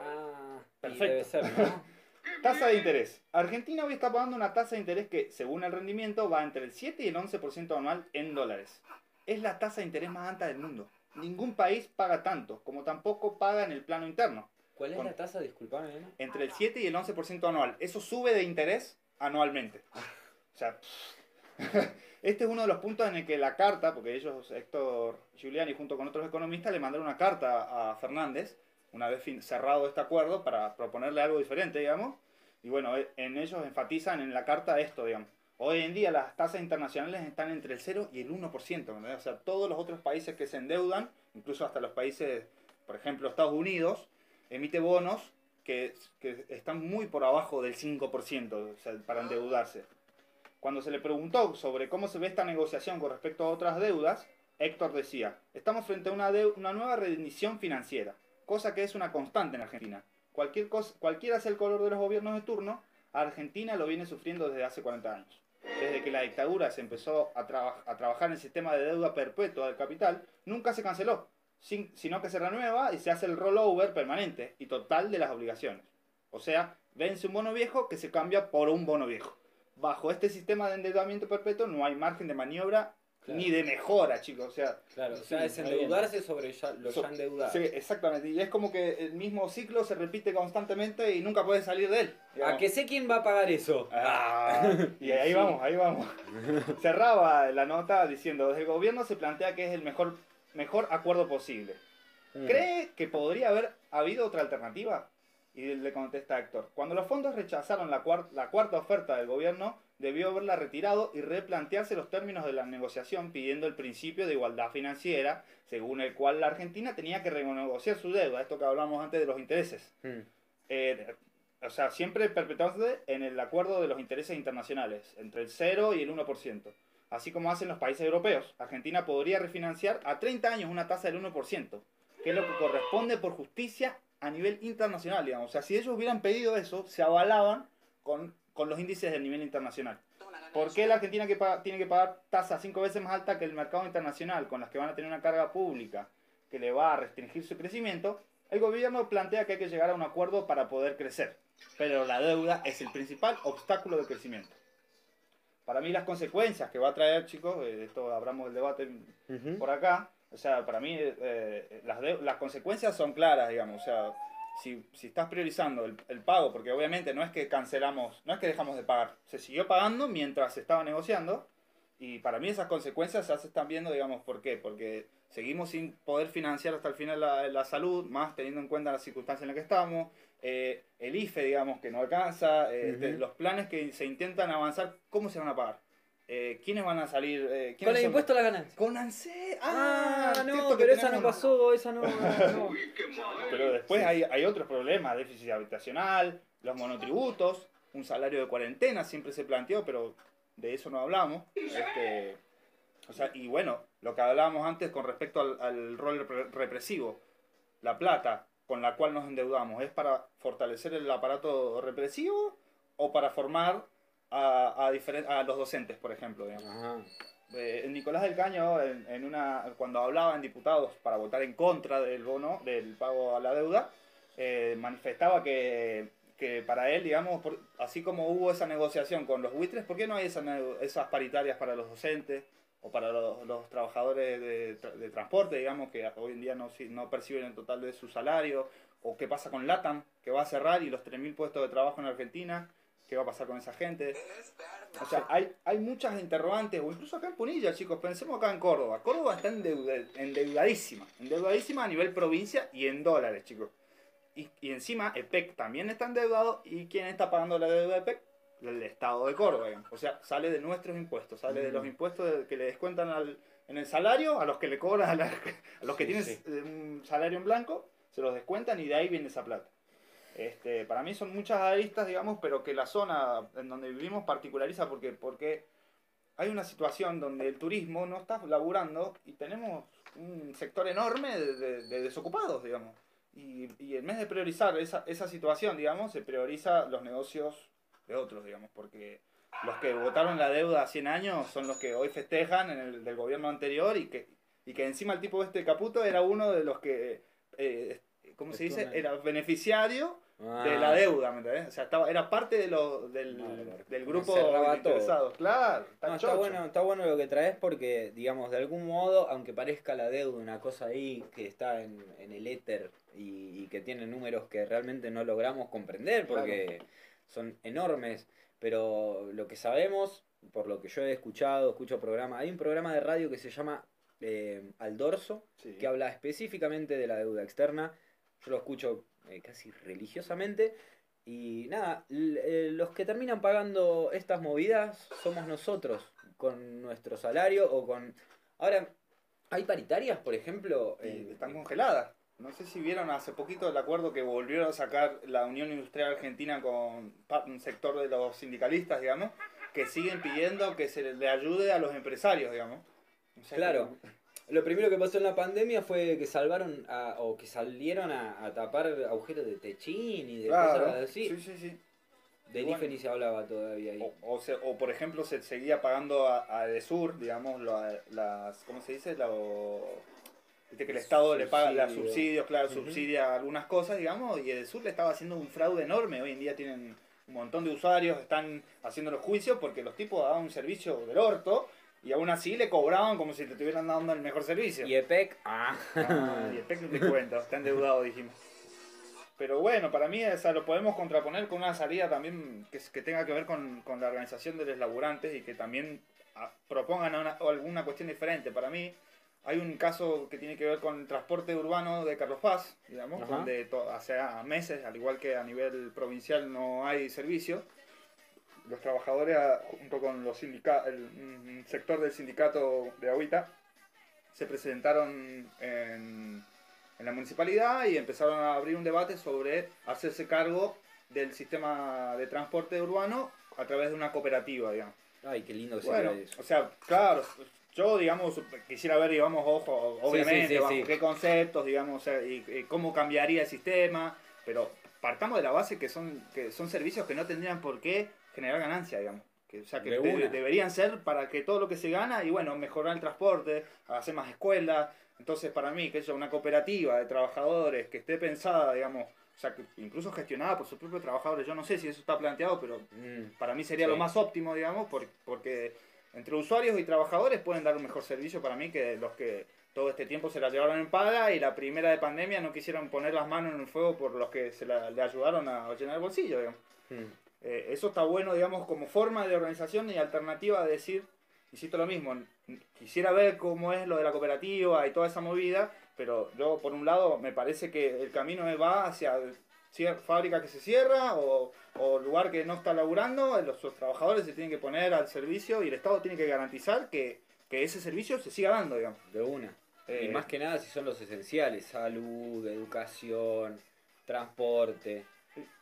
Ah, y Perfecto. debe ser, ¿no? (laughs) Tasa de interés. Argentina hoy está pagando una tasa de interés que, según el rendimiento, va entre el 7 y el 11% anual en dólares. Es la tasa de interés más alta del mundo. Ningún país paga tanto, como tampoco paga en el plano interno. ¿Cuál es Con- la tasa? Disculpame, Elena. Entre el 7 y el 11% anual. Eso sube de interés anualmente. O sea, (laughs) este es uno de los puntos en el que la carta, porque ellos, Héctor Giuliani, junto con otros economistas, le mandaron una carta a Fernández, una vez cerrado este acuerdo, para proponerle algo diferente, digamos. Y bueno, eh, en ellos enfatizan en la carta esto, digamos. Hoy en día las tasas internacionales están entre el 0 y el 1%, ¿verdad? O sea, todos los otros países que se endeudan, incluso hasta los países, por ejemplo, Estados Unidos, emite bonos que, que están muy por abajo del 5%, o sea, para endeudarse. Cuando se le preguntó sobre cómo se ve esta negociación con respecto a otras deudas, Héctor decía, estamos frente a una, una nueva rendición financiera, cosa que es una constante en Argentina. Cualquiera sea el color de los gobiernos de turno, Argentina lo viene sufriendo desde hace 40 años. Desde que la dictadura se empezó a, traba- a trabajar en el sistema de deuda perpetua del capital, nunca se canceló, sin- sino que se renueva y se hace el rollover permanente y total de las obligaciones. O sea, vence un bono viejo que se cambia por un bono viejo. Bajo este sistema de endeudamiento perpetuo no hay margen de maniobra Claro. ni de mejora, chicos. O sea, Claro, o Sí, sea, es está bien. endeudarse sobre ya, lo So- ya endeudado. sí, exactamente. Y es como que el mismo ciclo se repite constantemente y nunca puedes salir de él. ¿A que sé quién va a pagar eso? Ah, (laughs) y ahí vamos, ahí vamos. (laughs) Cerraba la nota diciendo, desde el gobierno se plantea que es el mejor, mejor acuerdo posible. Mm. ¿Cree que podría haber habido otra alternativa? Y le contesta Héctor, cuando los fondos rechazaron la, cuar- la cuarta oferta del gobierno, debió haberla retirado y replantearse los términos de la negociación pidiendo el principio de igualdad financiera, según el cual la Argentina tenía que renegociar su deuda, esto que hablamos antes de los intereses. Mm. Eh, o sea, siempre perpetuándose en el acuerdo de los intereses internacionales, entre el 0 y el 1%. Así como hacen los países europeos. Argentina podría refinanciar a 30 años una tasa del 1%, que es lo que corresponde por justicia a nivel internacional, digamos. O sea, si ellos hubieran pedido eso, se avalaban con, con los índices del nivel internacional. ¿Por qué la Argentina que paga- tiene que pagar tasas cinco veces más altas que el mercado internacional, con las que van a tener una carga pública que le va a restringir su crecimiento? El gobierno plantea que hay que llegar a un acuerdo para poder crecer, pero la deuda es el principal obstáculo de crecimiento. Para mí las consecuencias que va a traer, chicos, eh, de esto abramos el debate Ujú. por acá, o sea, para mí eh, las, de- las consecuencias son claras, digamos, o sea, si, si estás priorizando el, el pago, porque obviamente no es que cancelamos, no es que dejamos de pagar, se siguió pagando mientras se estaba negociando, y para mí esas consecuencias ya se están viendo, digamos, ¿por qué? Porque seguimos sin poder financiar hasta el final la, la salud, más teniendo en cuenta las circunstancias en las que estamos, eh, el IFE, digamos, que no alcanza, eh, los planes que se intentan avanzar, ¿cómo se van a pagar? Eh, ¿Quiénes van a salir? Eh, Con ¿quiénes el son- impuesto a la ganancia. con ANSE. Ah, Ah, no, pero esa no pasó, esa no. no. (laughs) Pero después hay, hay otros problemas, déficit habitacional, los monotributos, un salario de cuarentena siempre se planteó, pero de eso no hablamos. Este, o sea, y bueno, lo que hablábamos antes con respecto al, al rol repre- represivo, la plata con la cual nos endeudamos, ¿es para fortalecer el aparato represivo o para formar a, a, a los docentes, por ejemplo? Eh, Nicolás del Caño, en, en una, cuando hablaba en diputados para votar en contra del bono, del pago a la deuda, eh, manifestaba que, que para él, digamos, por- así como hubo esa negociación con los buitres, ¿por qué no hay esa esas paritarias para los docentes o para los, los trabajadores de, de transporte, digamos, que hoy en día no, no perciben el total de su salario? ¿O qué pasa con LATAM, que va a cerrar y los 3.000 puestos de trabajo en Argentina? ¿Qué va a pasar con esa gente? O sea, hay, hay muchas interrogantes, o incluso acá en Punilla, chicos, pensemos acá en Córdoba. Córdoba está endeuda- endeudadísima, endeudadísima a nivel provincia y en dólares, chicos. Y, y encima EPEC también está endeudado, ¿y quién está pagando la deuda de EPEC? El Estado de Córdoba, digamos. O sea, sale de nuestros impuestos, sale de Mm. los impuestos de- que le descuentan al, en el salario, a los que le cobran, a, la- a los que Sí, tienen sí. eh, un salario en blanco, se los descuentan y de ahí viene esa plata. Este, para mí son muchas aristas, digamos, pero que la zona en donde vivimos particulariza porque, porque hay una situación donde el turismo no está laburando y tenemos un sector enorme de, de- de desocupados, digamos. Y, y en vez de priorizar esa, esa situación, digamos, se prioriza los negocios de otros, digamos, porque los que votaron la deuda a 100 años son los que hoy festejan en el del gobierno anterior y que, y que encima el tipo este Caputo era uno de los que, eh, ¿cómo se dice? Era beneficiario Ah. de la deuda, ¿me entendés? O sea, estaba, era parte de lo, del, del grupo de interesados. Claro, está, No, está bueno, está bueno lo que traes porque, digamos, de algún modo, aunque parezca la deuda una cosa ahí que está en, en el éter y, y que tiene números que realmente no logramos comprender porque son enormes, pero lo que sabemos, por lo que yo he escuchado, escucho programas, hay un programa de radio que se llama eh, Al Dorso, Sí. que habla específicamente de la deuda externa. Yo lo escucho eh, casi religiosamente. Y nada, eh, los que terminan pagando estas movidas somos nosotros, con nuestro salario o con... Ahora, ¿hay paritarias, por ejemplo? Eh, están congeladas. No sé si vieron hace poquito el acuerdo que volvieron a sacar la Unión Industrial Argentina con un sector de los sindicalistas, digamos, que siguen pidiendo que se le ayude a los empresarios, digamos. O sea, Claro. Lo primero que pasó en la pandemia fue que salvaron a- o que salieron a, a tapar agujeros de techín y de Claro, cosas así. sí, sí, sí. De Bueno. IFE ni se hablaba todavía ahí. O, o, se- o, por ejemplo se seguía pagando a, a Edesur, digamos, lo- las, ¿cómo se dice? Que el Estado le paga los Subsidio. subsidios, claro, subsidia algunas cosas, digamos, y Edesur le estaba haciendo un fraude enorme. Hoy en día tienen un montón de usuarios, están haciendo los juicios porque los tipos daban un servicio del orto y aún así le cobraban como si te estuvieran dando el mejor servicio. Y EPEC, ah, Ah, y el PEC no te cuento, está endeudado, dijimos. Pero bueno, para mí esa lo podemos contraponer con una salida también que, que tenga que ver con, con la organización de los laburantes y que también ah, propongan una- o alguna cuestión diferente. Para mí hay un caso que tiene que ver con el transporte urbano de Carlos Paz, digamos, Ajá. donde hace meses, al igual que a nivel provincial no hay servicio. Los trabajadores, junto con los sindica el un sector del sindicato de Agüita, se presentaron en, en la municipalidad y empezaron a abrir un debate sobre hacerse cargo del sistema de transporte urbano a través de una cooperativa, digamos. ay, qué lindo que eso. o sea, claro, Yo, digamos, quisiera ver, digamos, ojo, obviamente, sí, sí, bajo qué conceptos, digamos, o sea, y, y cómo cambiaría el sistema, pero partamos de la base que son, que son servicios que no tendrían por qué generar ganancia, digamos. Que, o sea, que De de- una. deberían ser para que todo lo que se gana, y bueno, mejorar el transporte, hacer más escuelas. Entonces, para mí, que haya una cooperativa de trabajadores que esté pensada, digamos, o sea, que incluso gestionada por sus propios trabajadores, yo no sé si eso está planteado, pero Mm, para mí sería Sí. lo más óptimo, digamos, por- porque entre usuarios y trabajadores pueden dar un mejor servicio para mí que los que todo este tiempo se la llevaron en paga y la primera de pandemia no quisieron poner las manos en el fuego por los que se la, le ayudaron a llenar el bolsillo, digamos. mm. Eh, eso está bueno, digamos, como forma de organización y alternativa de decir, insisto lo mismo, quisiera ver cómo es lo de la cooperativa y toda esa movida, pero yo, por un lado, me parece que el camino va hacia fábrica que se cierra o, o lugar que no está laburando, los, los trabajadores se tienen que poner al servicio y el Estado tiene que garantizar que, que ese servicio se siga dando, digamos. De una. Eh, y más que nada si son los esenciales, salud, educación, transporte.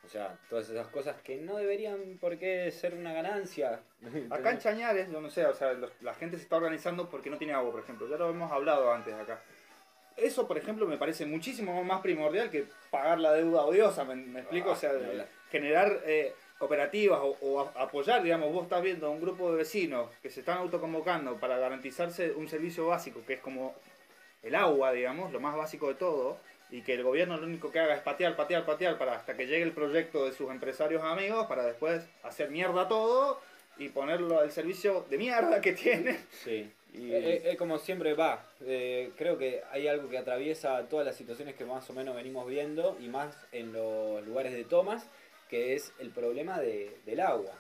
O sea, todas esas cosas que no deberían por qué ser una ganancia. Acá en Chañares, yo no sé, o sea, los- la gente se está organizando porque no tiene agua, por ejemplo. Ya lo hemos hablado antes acá. Eso, por ejemplo, me parece muchísimo más primordial que pagar la deuda odiosa, ¿me, me explico? O sea, Ah, ni hablar. generar eh, cooperativas o, o a- apoyar, digamos, vos estás viendo a un grupo de vecinos que se están autoconvocando para garantizarse un servicio básico, que es como el agua, digamos, lo más básico de todo, y que el gobierno lo único que haga es patear, patear, patear para hasta que llegue el proyecto de sus empresarios amigos para después hacer mierda todo y ponerlo al servicio de mierda que tiene. Sí. Y- Eh, eh, eh, como siempre va, eh, creo que hay algo que atraviesa todas las situaciones que más o menos venimos viendo y más en los lugares de tomas, que es el problema de, del agua.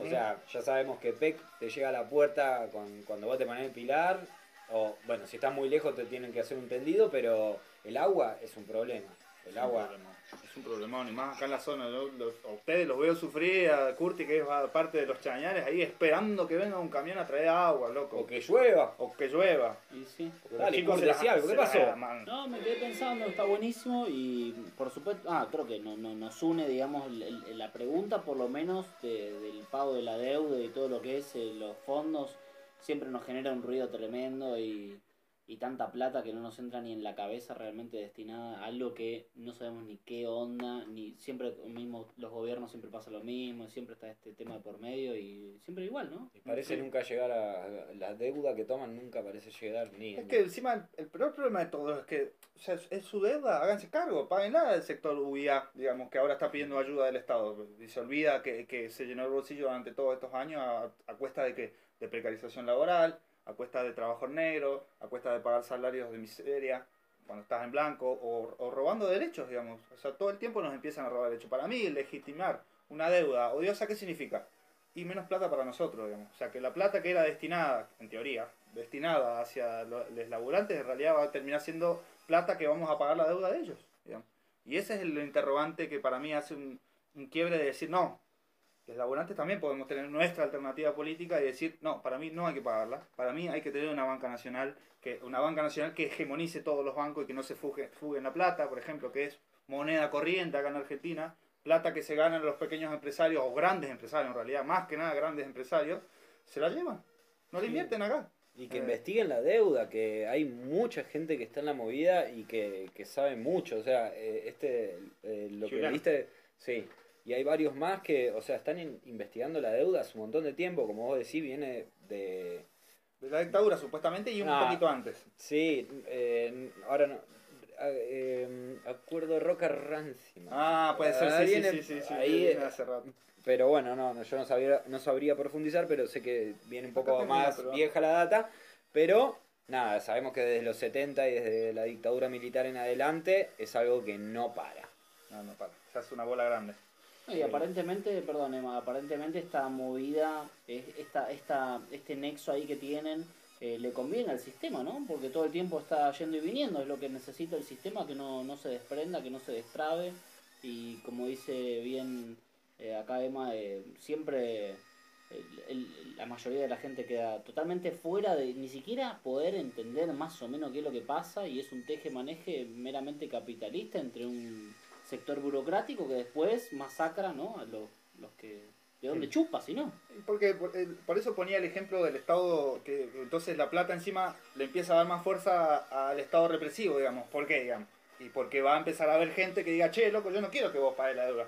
O sea, ya sabemos que PEC te llega a la puerta con, cuando vos te pones el pilar, o bueno, si estás muy lejos te tienen que hacer un tendido, pero el agua es un problema. El agua, Es un problemón, y más acá en la zona. los- a ustedes los veo sufrir, a Curti, que es parte de los chañares, ahí esperando que venga un camión a traer agua, loco. o que llueva. O que llueva. Y sí. Porque Dale, chicos algo, ¿qué la pasó? No, me quedé pensando, está buenísimo y por supuesto, ah, creo que no, no- nos une, digamos, el- el- la pregunta por lo menos de- del pago de la deuda y todo lo que es eh, los fondos, siempre nos genera un ruido tremendo y, y tanta plata que no nos entra ni en la cabeza realmente destinada a algo que no sabemos ni qué onda, ni siempre mismo los gobiernos siempre pasa lo mismo, siempre está este tema de por medio y siempre igual, ¿no? Y parece nunca llegar a la deuda que toman, nunca parece llegar ni. Es que encima el peor problema de todo es que o sea, es, es su deuda, háganse cargo, páguenla del sector UIA, digamos, que ahora está pidiendo ayuda del Estado. Y se olvida que, que se llenó el bolsillo durante todos estos años a, a cuesta de que de precarización laboral, a cuesta de trabajo negro, a cuesta de pagar salarios de miseria cuando estás en blanco, o, o robando derechos, digamos. O sea, todo el tiempo nos empiezan a robar derechos. Para mí, legitimar una deuda odiosa, ¿qué significa? y menos plata para nosotros, digamos. O sea, que la plata que era destinada, en teoría, destinada hacia lo- los laburantes, en realidad va a terminar siendo plata que vamos a pagar la deuda de ellos, digamos. Y ese es el interrogante que para mí hace un, un quiebre de decir, no, los laburantes también podemos tener nuestra alternativa política y decir, no, para mí no hay que pagarla, para mí hay que tener una banca nacional, que una banca nacional que hegemonice todos los bancos y que no se fugue, fuguen la plata, por ejemplo, que es moneda corriente acá en Argentina, plata que se ganan los pequeños empresarios o grandes empresarios en realidad, más que nada grandes empresarios, se la llevan, no la invierten acá. Y que Eh. investiguen la deuda, que hay mucha gente que está en la movida y que, que sabe mucho. O sea, eh, este, eh, lo que viste, sí. Y hay varios más que, o sea, están in- investigando la deuda hace un montón de tiempo. Como vos decís, viene de... De la dictadura supuestamente y un Ah. poquito antes. Sí, eh, ahora no... eh, acuerdo Roca Rancima. Ah, puede ser, sí, sí, viene sí, sí, sí, ahí, viene eh, hace rato. Pero bueno, no, yo no sabría, no sabría profundizar, pero sé que viene un poco más pero- vieja la data. Pero nada, sabemos que desde los 70 y desde la dictadura militar en adelante es algo que no para. No, no para, se hace una bola grande. No, Y aparentemente, perdón Emma, aparentemente esta movida, es- esta, esta, este nexo ahí que tienen, eh, le conviene al sistema, ¿no? Porque todo el tiempo está yendo y viniendo, es lo que necesita el sistema, que no, no se desprenda, que no se destrabe. Y como dice bien eh, acá Emma, eh, siempre el- el- la mayoría de la gente queda totalmente fuera de ni siquiera poder entender más o menos qué es lo que pasa y es un teje-maneje meramente capitalista entre un sector burocrático que después masacra ¿no? a los, los que ¿De dónde chupa si no? Porque por, el- por eso ponía el ejemplo del Estado, que entonces la plata encima le empieza a dar más fuerza al Estado represivo, digamos. ¿Por qué, digamos? Y porque va a empezar a haber gente que diga, che, loco, yo no quiero que vos pagues la deuda.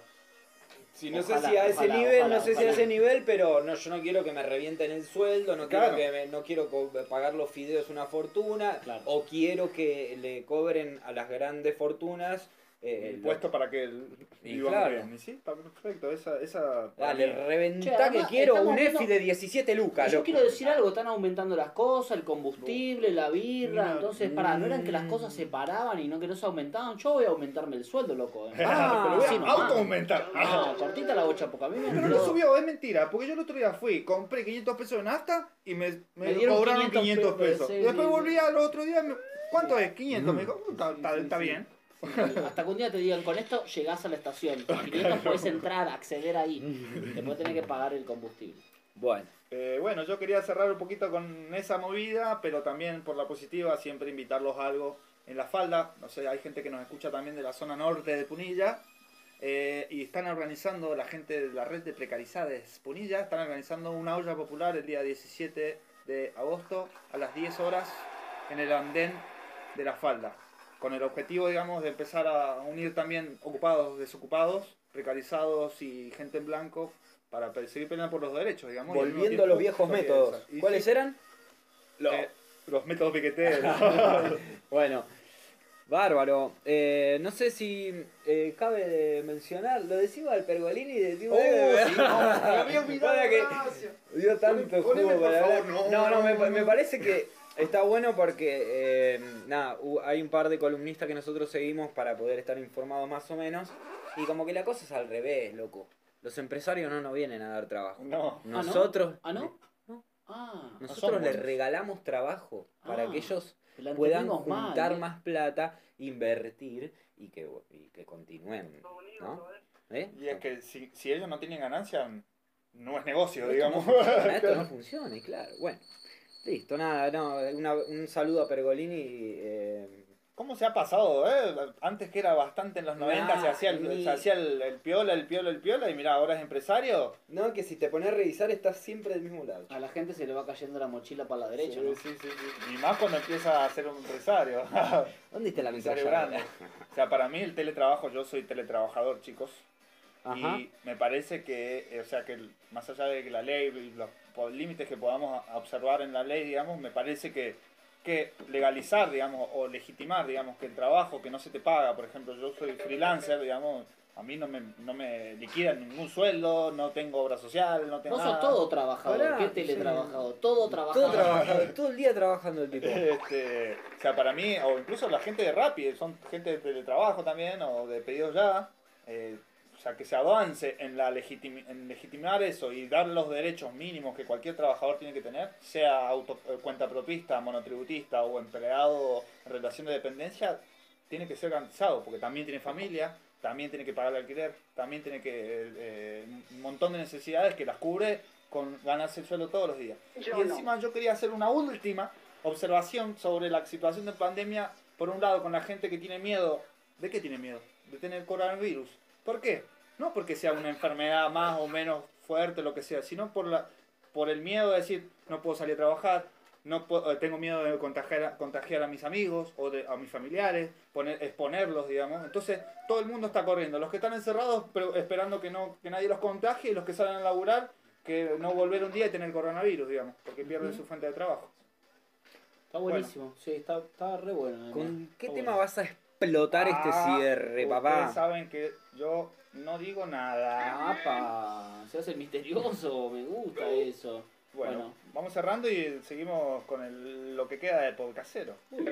Sí, no Ojalá, sé si a ese ojalá, nivel, ojalá, no sé si a ese nivel, pero no, yo no quiero que me revienten el sueldo, no Claro. quiero que me- no quiero pagar los fideos una fortuna, Claro. o quiero que le cobren a las grandes fortunas eh, Impuesto para que el Y claro. bien. Y sí, está perfecto. Esa, esa Dale, reventá Che, que quiero un viendo- EFI de 17 lucas. Yo loco. quiero decir algo, están aumentando las cosas, el combustible, la birra, No, entonces, para, no eran que las mm. cosas se paraban y no que no se aumentaban, yo voy a aumentarme el sueldo, loco. eh. Ah, (laughs) pero voy sí, a nomás. auto-aumentar. No, cortita la bocha, porque a mí me Pero no subió, es mentira, porque yo el otro día fui, compré 500 pesos de nafta y me, me, Me dieron cobraron 500 500 pesos. pesos, sí, y después volví al otro día, me- ¿cuánto es? 500, Mm. me dijo, está, está- sí, está sí. bien. (laughs) Hasta que un día te digan, con esto llegás a la estación. Con 500 puedes entrar, acceder ahí. (laughs) Después tenés que pagar el combustible. Bueno, Eh, bueno, yo quería cerrar un poquito con esa movida, pero también por la positiva, siempre invitarlos a algo en la falda. No sé, hay gente que nos escucha también de la zona norte de Punilla. eh, y están organizando, la gente de la red de precarizades Punilla, están organizando una olla popular el día 17 de agosto a las 10 horas en el andén de la falda. Con el objetivo, digamos, de empezar a unir también ocupados, desocupados, precarizados y gente en blanco para seguir peleando por los derechos, digamos. volviendo a los viejos métodos. ¿Cuáles sí, eran? eh, los métodos piqueteros. (laughs) (laughs) Bueno, bárbaro. Eh, no sé si eh, cabe de mencionar, lo decía al Pergolini de tipo. Oh, sí, no, (laughs) había olvidado, que dio tanto Poneme, jugo para favor, no, No, no, me, me parece que está bueno porque, eh, nada, hay un par de columnistas que nosotros seguimos para poder estar informados más o menos. Y como que la cosa es al revés, loco. Los empresarios no nos vienen a dar trabajo. No. no? Nosotros, ¿Ah, no? No. Ah, no nosotros les regalamos trabajo para Ah, que ellos puedan mal, juntar ¿eh? más plata, invertir y que, y que continúen. ¿no? ¿Eh? Y es que si, si ellos no tienen ganancia, no es negocio, Esto digamos. no funciona, esto no (laughs) funciona, y claro. Bueno, listo, nada, no, una- un saludo a Pergolini. eh, ¿Cómo se ha pasado, eh? Antes que era bastante en los 90, Nah, se hacía, el, ni- se hacía el, el piola, el piola, el piola, y mira, ahora es empresario. no, que si te pones a revisar estás siempre del mismo lado. A la gente se le va cayendo la mochila para la derecha, sí, ¿no? sí, sí, sí. Y más cuando empieza a ser un empresario. (laughs) ¿Dónde está la empresario grande. O sea, para mí el teletrabajo, yo soy teletrabajador, chicos. Ajá. Y me parece que, eh, o sea, que más allá de que la ley y los po- límites que podamos observar en la ley, digamos, me parece que, que legalizar, digamos, o legitimar, digamos, que el trabajo que no se te paga, por ejemplo, yo soy freelancer, digamos, a mí no me, no me liquidan ningún sueldo, no tengo obra social, no tengo Vos sos todo trabajador, Pará, ¿qué teletrabajador? Todo trabajador. Todo, trabajando, (laughs) todo el día trabajando el tipo. Este, o sea, para mí, o incluso la gente de Rappi, son gente de teletrabajo también, o de pedidos ya, eh, o sea, que se avance en, la en legitimar eso y dar los derechos mínimos que cualquier trabajador tiene que tener, sea auto, eh, cuenta propista, monotributista o empleado en relación de dependencia, tiene que ser garantizado, porque también tiene familia, también tiene que pagar el alquiler, también tiene que eh, un montón de necesidades que las cubre con ganarse el sueldo todos los días. y encima yo quería hacer una última observación sobre la situación de pandemia, por un lado con la gente que tiene miedo, ¿de qué tiene miedo? De tener coronavirus. ¿Por qué? No porque sea una enfermedad más o menos fuerte, lo que sea, sino por, la, por el miedo de decir, no puedo salir a trabajar, no puedo- eh, tengo miedo de contagiar, a- contagiar a mis amigos o de, a mis familiares, poner, exponerlos, digamos. Entonces, todo el mundo está corriendo. Los que están encerrados pero esperando que, no, que nadie los contagie y los que salen a laburar, que no volver un día y tener coronavirus, digamos, porque pierden su fuente de trabajo. Está buenísimo, sí, está, está re bueno. ¿Con qué Está tema bueno. vas a explotar este Ah, cierre, Ustedes papá? saben que yo no digo nada. Apa, se hace misterioso, me gusta eso. Bueno, Bueno. vamos cerrando y seguimos con el- lo que queda de podcastero. Muy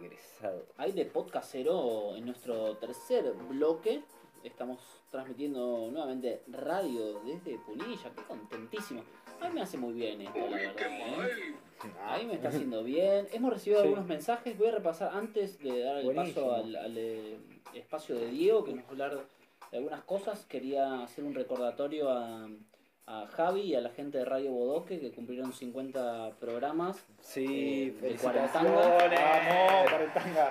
Regresado. aire podcastero en nuestro tercer bloque. Estamos transmitiendo nuevamente radio desde Punilla. Qué contentísimo. A mí me hace muy bien esto, la verdad. ¿eh? A mí me está haciendo bien. Hemos recibido Sí. algunos mensajes. Voy a repasar antes de dar el Buenísimo. paso al, al, eh, espacio de Diego, que nos va a hablar de algunas cosas. Quería hacer un recordatorio a, a Javi y a la gente de Radio Bodoque que cumplieron 50 programas. Sí, Eh, de Cuarentanga.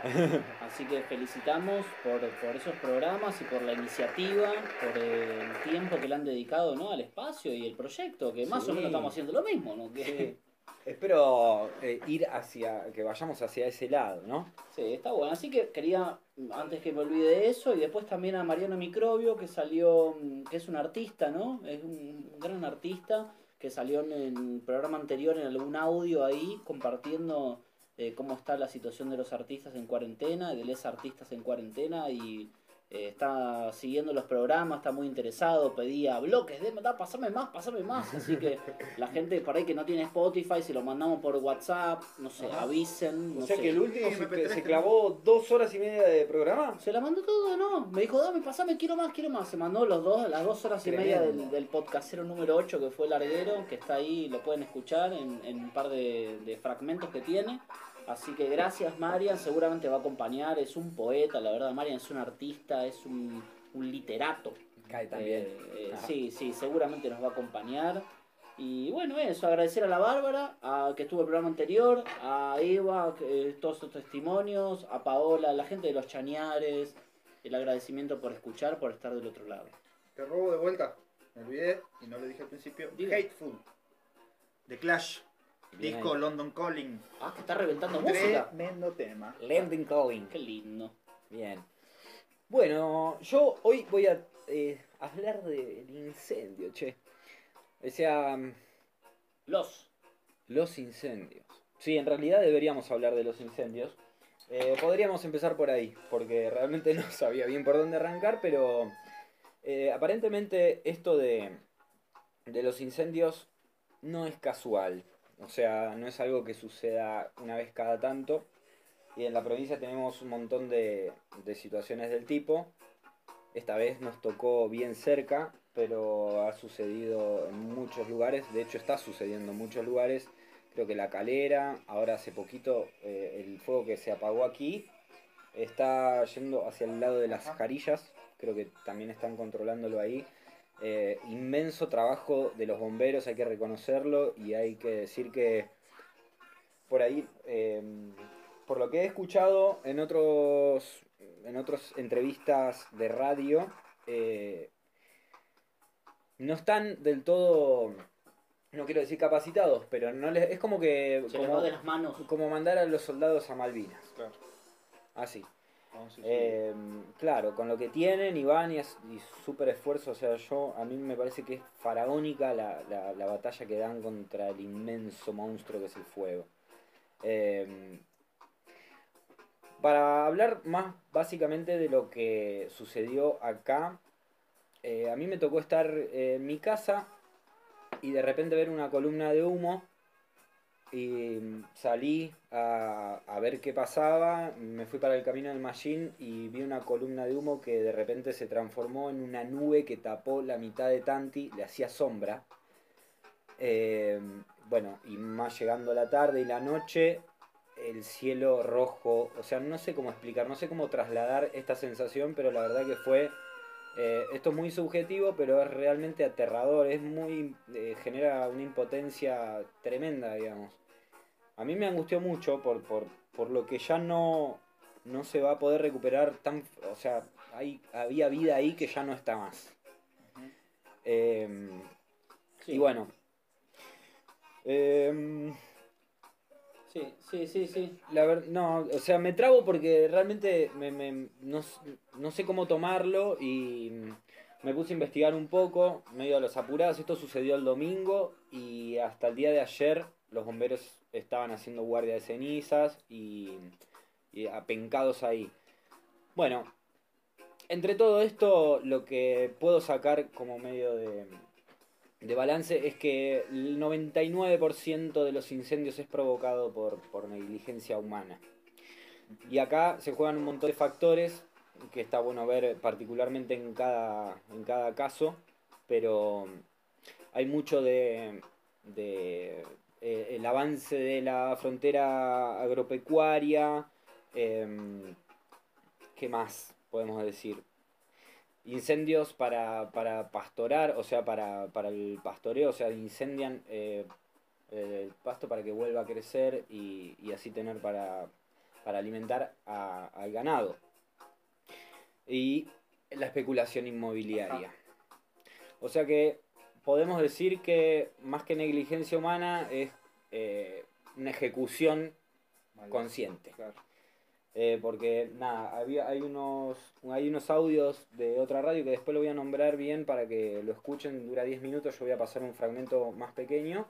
(laughs) Así que felicitamos por, por esos programas y por la iniciativa, por el tiempo que le han dedicado ¿no? al espacio y el proyecto, que más Sí. o menos estamos haciendo lo mismo, ¿no? Que. Espero eh, ir hacia, que vayamos hacia ese lado, ¿no? Sí, está bueno. Así que quería, antes que me olvide de eso, y después también a Mariano Microbio, que salió, mm, que es un artista, ¿no? Es un gran artista, que salió en el programa anterior en algún audio ahí, compartiendo eh, cómo está la situación de los artistas en cuarentena, de los artistas en cuarentena, y eh, está siguiendo los programas, está muy interesado, pedía bloques, de, da, pasame más, pasame más. (laughs) Así que la gente por ahí que no tiene Spotify, si lo mandamos por WhatsApp, no sé, Ajá. avisen. O no sea sé. que el último se, MP3 se clavó dos horas y media de programa. Se la mandó todo, ¿no? Me dijo, dame, pasame, quiero más, quiero más. Se mandó los dos, las dos horas y media del, del podcastero número 8, que fue Larguero, que está ahí, lo pueden escuchar en, en un par de, de fragmentos que tiene. Así que gracias, Marian, seguramente va a acompañar. Es un poeta, la verdad, Marian es un artista, es un, un literato. Cae también. Eh, eh, sí, sí, seguramente nos va a acompañar. Y bueno, eso, agradecer a la Bárbara, a que estuvo el programa anterior, a Eva, eh, todos sus testimonios, a Paola, a la gente de los Chañares, el agradecimiento por escuchar, por estar del otro lado. Te robo de vuelta. Me olvidé y no lo dije al principio. Diga. Hateful. The Clash. Bien Disco ahí. London Calling. Ah, que está reventando música. Tremendo tema. Landing Calling. Qué lindo. Bien. Bueno, yo hoy voy a eh, hablar del incendio, che. O sea, mm, Los. los incendios. Sí, en realidad deberíamos hablar de los incendios. Eh, podríamos empezar por ahí, porque realmente (laughs) no sabía bien por dónde arrancar, pero eh, aparentemente esto de, de los incendios no es casual. O sea, no es algo que suceda una vez cada tanto. Y en la provincia tenemos un montón de, de situaciones del tipo. Esta vez nos tocó bien cerca, pero ha sucedido en muchos lugares. De hecho, está sucediendo en muchos lugares. Creo que la calera, ahora hace poquito eh, el fuego que se apagó aquí, está yendo hacia el lado de las jarillas. Creo que también están controlándolo ahí. Eh, inmenso trabajo de los bomberos, hay que reconocerlo y hay que decir que por ahí, eh, por lo que he escuchado en otros en otras entrevistas de radio, eh, no están del todo, no quiero decir capacitados, pero no les, es como que Se como, va de las manos. como mandar a los soldados a Malvinas, Claro. así. Eh, claro, con lo que tienen y van y, es- y súper esfuerzo, o sea, yo a mí me parece que es faraónica la, la- la batalla que dan contra el inmenso monstruo que es el fuego. Eh, para hablar más básicamente de lo que sucedió acá, eh, a mí me tocó estar en mi casa y de repente ver una columna de humo y mm, salí a, a ver qué pasaba, me fui para el camino del Machine y vi una columna de humo que de repente se transformó en una nube que tapó la mitad de Tanti, le hacía sombra. Eh, bueno, y más llegando la tarde y la noche, el cielo rojo, o sea, no sé cómo explicar, no sé cómo trasladar esta sensación, pero la verdad que fue, eh, esto es muy subjetivo, pero es realmente aterrador, es muy, eh, genera una impotencia tremenda, digamos. A mí me angustió mucho por, por, por lo que ya no, no se va a poder recuperar tan, o sea, hay, había vida ahí que ya no está más. Em, Sí. Y bueno. Sí, sí, sí, sí. la no, o sea, me trabo porque realmente me, me- no, no sé cómo tomarlo y me puse a investigar un poco, medio a los apurados. Esto sucedió el domingo y hasta el día de ayer los bomberos estaban haciendo guardia de cenizas y, y apencados ahí. Bueno, entre todo esto, lo que puedo sacar como medio de, de balance es que el 99% de los incendios es provocado por, por negligencia humana. Y acá se juegan un montón de factores que está bueno ver particularmente en cada, en cada caso, pero hay mucho de, eh, el avance de la frontera agropecuaria, em, ¿qué más podemos decir? Incendios para, para pastorar, o sea, para, para el pastoreo, o sea, incendian eh, el pasto para que vuelva a crecer y, y así tener para, para alimentar a- al ganado. Y la especulación inmobiliaria. O sea que podemos decir que más que negligencia humana es eh, una ejecución consciente. Claro. Eh, porque nada, había, hay unos hay unos audios de otra radio que después lo voy a nombrar bien para que lo escuchen, dura 10 minutos, yo voy a pasar un fragmento más pequeño,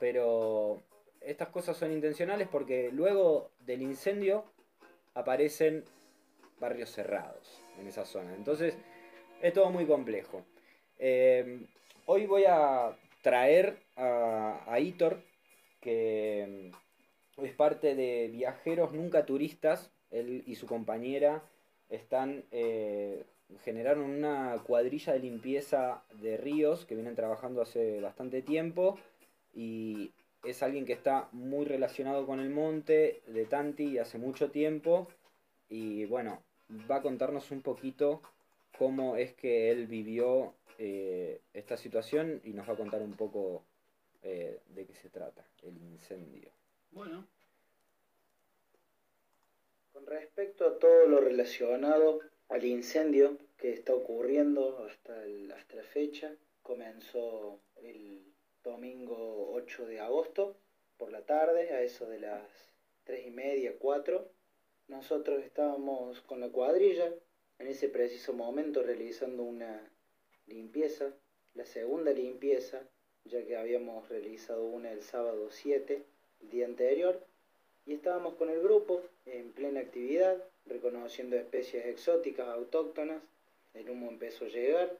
pero estas cosas son intencionales porque luego del incendio aparecen barrios cerrados en esa zona. Entonces, es todo muy complejo. Eh, hoy voy a traer a, a Hitor, que es parte de Viajeros Nunca Turistas. Él y su compañera están eh, generaron una cuadrilla de limpieza de ríos que vienen trabajando hace bastante tiempo y es alguien que está muy relacionado con el monte de Tanti hace mucho tiempo y bueno, va a contarnos un poquito cómo es que él vivió eh, esta situación y nos va a contar un poco eh, de qué se trata, el incendio. Bueno, Con respecto a todo lo relacionado al incendio que está ocurriendo hasta, el- hasta la fecha, comenzó el domingo 8 de agosto por la tarde, a eso de las 3 y media, 4. Nosotros estábamos con la cuadrilla en ese preciso momento realizando una limpieza, la segunda limpieza, ya que habíamos realizado una el sábado 7, el día anterior, y estábamos con el grupo en plena actividad, reconociendo especies exóticas, autóctonas. El humo empezó a llegar,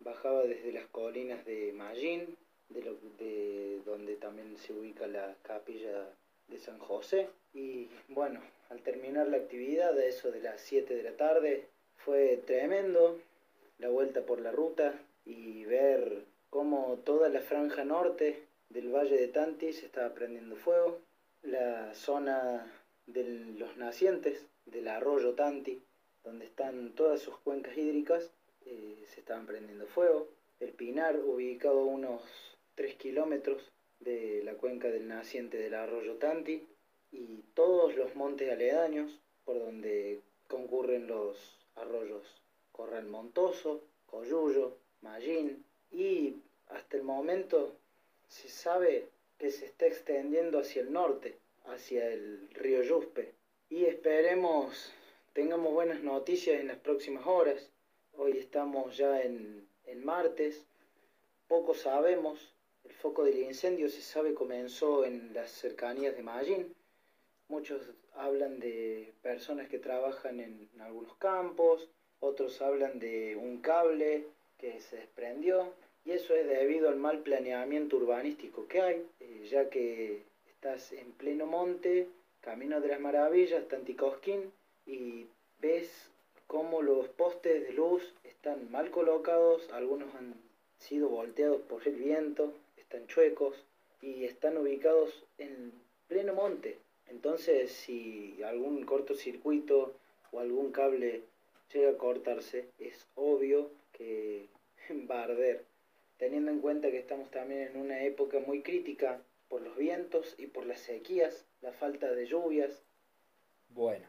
bajaba desde las colinas de Mallín, de, donde también se ubica la capilla de San José. Y bueno, al terminar la actividad, a eso de las 7 de la tarde, fue tremendo la vuelta por la ruta y ver cómo toda la franja norte del Valle de Tanti se estaba prendiendo fuego la zona de los nacientes del arroyo Tanti, donde están todas sus cuencas hídricas, eh, se estaban prendiendo fuego. El Pinar, ubicado a unos 3 kilómetros de la cuenca del naciente del arroyo Tanti, y todos los montes aledaños por donde concurren los arroyos Corral Montoso, Coyuyo, Mallín, y hasta el momento se sabe que se está extendiendo hacia el norte, hacia el río Yuspe. Y esperemos tengamos buenas noticias en las próximas horas. Hoy estamos ya en, en martes, poco sabemos. El foco del incendio se sabe comenzó en las cercanías de Mallín. Muchos hablan de personas que trabajan en algunos campos, otros hablan de un cable que se desprendió y eso es debido al mal planeamiento urbanístico que hay, eh, ya que estás en pleno monte, Camino de las Maravillas, Tanticosquín, y ves cómo los postes de luz están mal colocados, algunos han sido volteados por el viento, están chuecos y están ubicados en pleno monte. Entonces, si algún cortocircuito o algún cable llega a cortarse, es obvio que (laughs) va a teniendo en cuenta que estamos también en una época muy crítica por los vientos y por las sequías, la falta de lluvias. Bueno.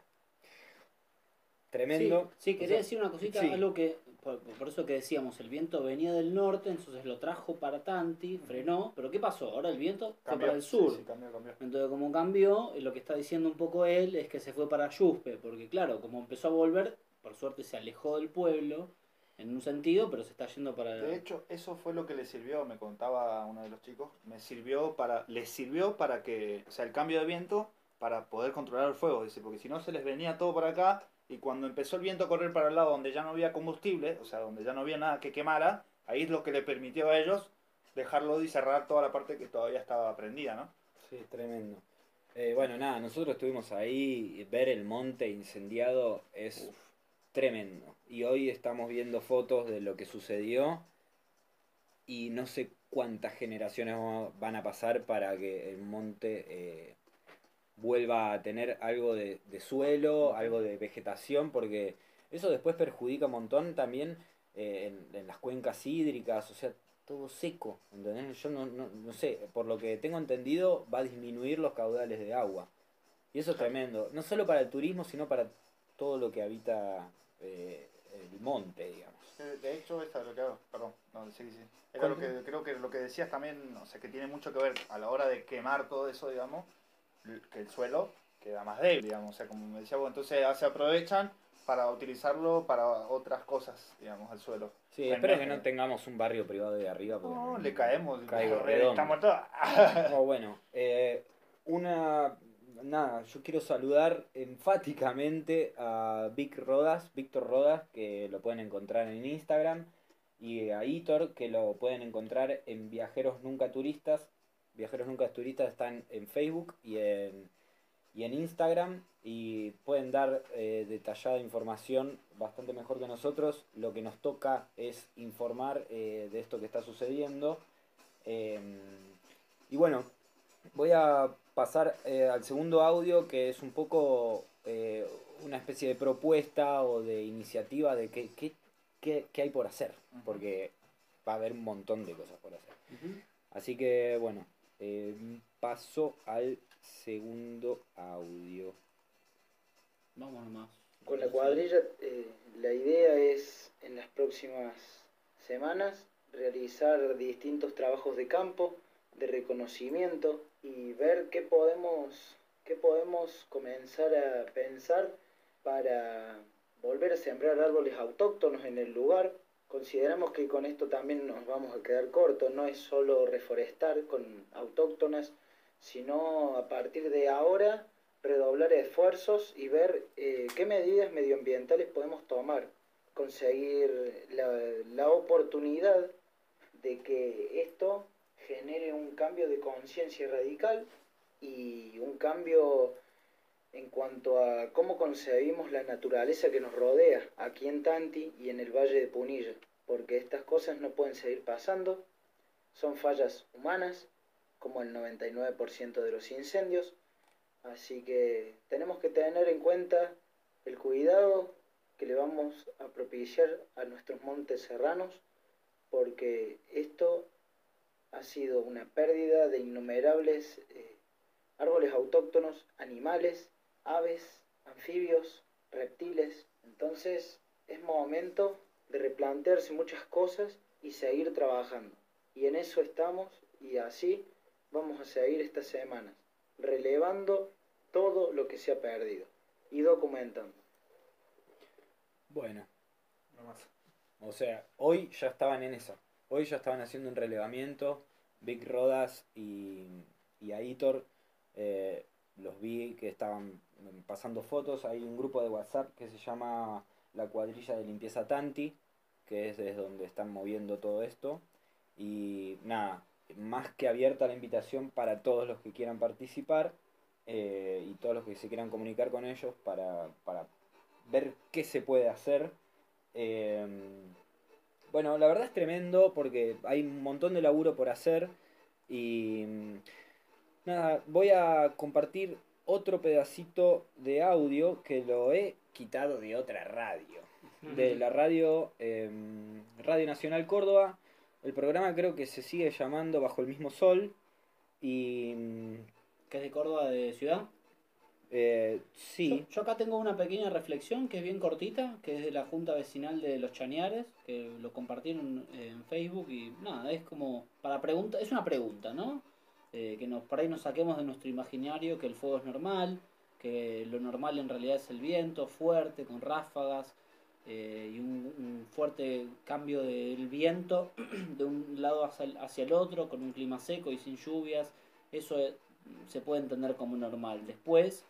Tremendo. Sí, sí, quería O sea, decir una cosita, sí. algo que, por, por eso que decíamos, el viento venía del norte, entonces lo trajo para Tanti, frenó, pero ¿qué pasó? Ahora el viento fue Cambió, para el sur. sí, cambió, cambió. Entonces, como cambió, lo que está diciendo un poco él es que se fue para Yuspe, porque claro, como empezó a volver, por suerte se alejó del pueblo, en un sentido, pero se está yendo para... De hecho, eso fue lo que le sirvió, me contaba uno de los chicos, me sirvió para, les sirvió para que, o sea, el cambio de viento para poder controlar el fuego, dice, porque si no se les venía todo para acá y cuando empezó el viento a correr para el lado donde ya no había combustible, o sea, donde ya no había nada que quemara, ahí es lo que le permitió a ellos dejarlo y cerrar toda la parte que todavía estaba prendida, ¿no? Sí, tremendo. Eh, bueno, nada, nosotros estuvimos ahí, y ver el monte incendiado es tremendo. Y hoy estamos viendo fotos de lo que sucedió y no sé cuántas generaciones va- van a pasar para que el monte eh, vuelva a tener algo de, suelo, algo de vegetación, porque eso después perjudica un montón también eh, en, en las cuencas hídricas, o sea, todo seco, ¿entendés? Yo no, no, no sé, por lo que tengo entendido va a disminuir los caudales de agua. Y eso es tremendo, no solo para el turismo, sino para todo lo que habita eh, el monte, digamos. Eh, De hecho, esta es lo que hago, perdón, no, sí, sí. Era lo que creo que lo que decías también, o sea, que tiene mucho que ver a la hora de quemar todo eso, digamos, que el suelo queda más débil, digamos, o sea, como me decía vos, entonces ya se aprovechan para utilizarlo para otras cosas, digamos, el suelo. Sí, espero que no tengamos un barrio privado de arriba. porque No, le caemos, caigo estamos todos. Bueno, eh, una. Nada, yo quiero saludar enfáticamente a Vic Rodas, Víctor Rodas, que lo pueden encontrar en Instagram, y a Hitor, que lo pueden encontrar en Viajeros Nunca Turistas. Viajeros Nunca Turistas están en Facebook y en, y en Instagram, y pueden dar eh, detallada información bastante mejor que nosotros. Lo que nos toca es informar eh, de esto que está sucediendo. Em, y bueno, voy a pasar eh, al segundo audio que es un poco eh, una especie de propuesta o de iniciativa de qué, qué, qué- qué hay por hacer, porque va a haber un montón de cosas por hacer. Así que bueno, eh, paso al segundo audio. Vamos nomás. Con la cuadrilla, eh, la idea es en las próximas semanas realizar distintos trabajos de campo, de reconocimiento y ver qué podemos, qué podemos comenzar a pensar para volver a sembrar árboles autóctonos en el lugar. Consideramos que con esto también nos vamos a quedar cortos, no es solo reforestar con autóctonas, sino a partir de ahora redoblar esfuerzos y ver eh, qué medidas medioambientales podemos tomar, conseguir la, la oportunidad de que esto genere un cambio de conciencia radical y un cambio en cuanto a cómo concebimos la naturaleza que nos rodea aquí en Tanti y en el Valle de Punilla, porque estas cosas no pueden seguir pasando, son fallas humanas, como el 99% de los incendios, Así que tenemos que tener en cuenta el cuidado que le vamos a propiciar a nuestros montes serranos, porque esto ha sido una pérdida de innumerables eh, árboles autóctonos, animales, aves, anfibios, reptiles. Entonces es momento de replantearse muchas cosas y seguir trabajando. Y en eso estamos y así vamos a seguir estas semanas relevando todo lo que se ha perdido y documentando. Bueno, Nomás. O sea, hoy ya estaban en eso. Hoy ya estaban haciendo un relevamiento. Vic Rodas y, y Aitor eh, los vi que estaban pasando fotos. Hay un grupo de WhatsApp que se llama La Cuadrilla de Limpieza Tanti, que es desde donde están moviendo todo esto. Y nada, más que abierta la invitación para todos los que quieran participar eh, y todos los que se quieran comunicar con ellos para, para ver qué se puede hacer. Eh, bueno, la verdad es tremendo porque hay un montón de laburo por hacer y mm, nada, voy a compartir otro pedacito de audio que lo he quitado de otra radio, de la radio eh, Radio Nacional Córdoba. El programa creo que se sigue llamando Bajo el mismo sol y mm, ¿Que es de Córdoba de ciudad? Eh, sí, Yo, acá tengo una pequeña reflexión que es bien cortita, que es de la Junta Vecinal de Los Chañares, que lo compartieron en Facebook y nada, es como para pregunta, es una pregunta, ¿no? Eh, que nos, por ahí nos saquemos de nuestro imaginario que el fuego es normal, que lo normal en realidad es el viento fuerte, con ráfagas, eh, y un, fuerte cambio del viento (clears throat) de un lado hacia el, hacia el otro, con un clima seco y sin lluvias, eso eh, se puede entender como normal. Después,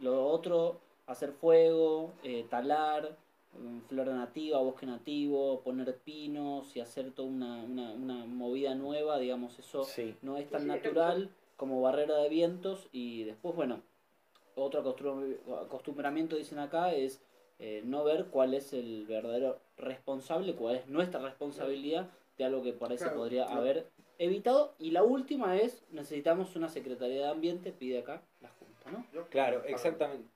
lo otro, hacer fuego, eh, talar, mm, flora nativa, bosque nativo, poner pinos y hacer toda una, una, una movida nueva, digamos, eso Sí. no es tan natural como barrera de vientos y después, bueno, otro acostum- acostumbramiento, dicen acá, es eh, no ver cuál es el verdadero responsable, cuál es nuestra responsabilidad de algo que por ahí se Claro, podría claro. haber evitado. Y la última es, necesitamos una Secretaría de Ambiente, pide acá la Junta, ¿no? Yo- Claro, para- exactamente.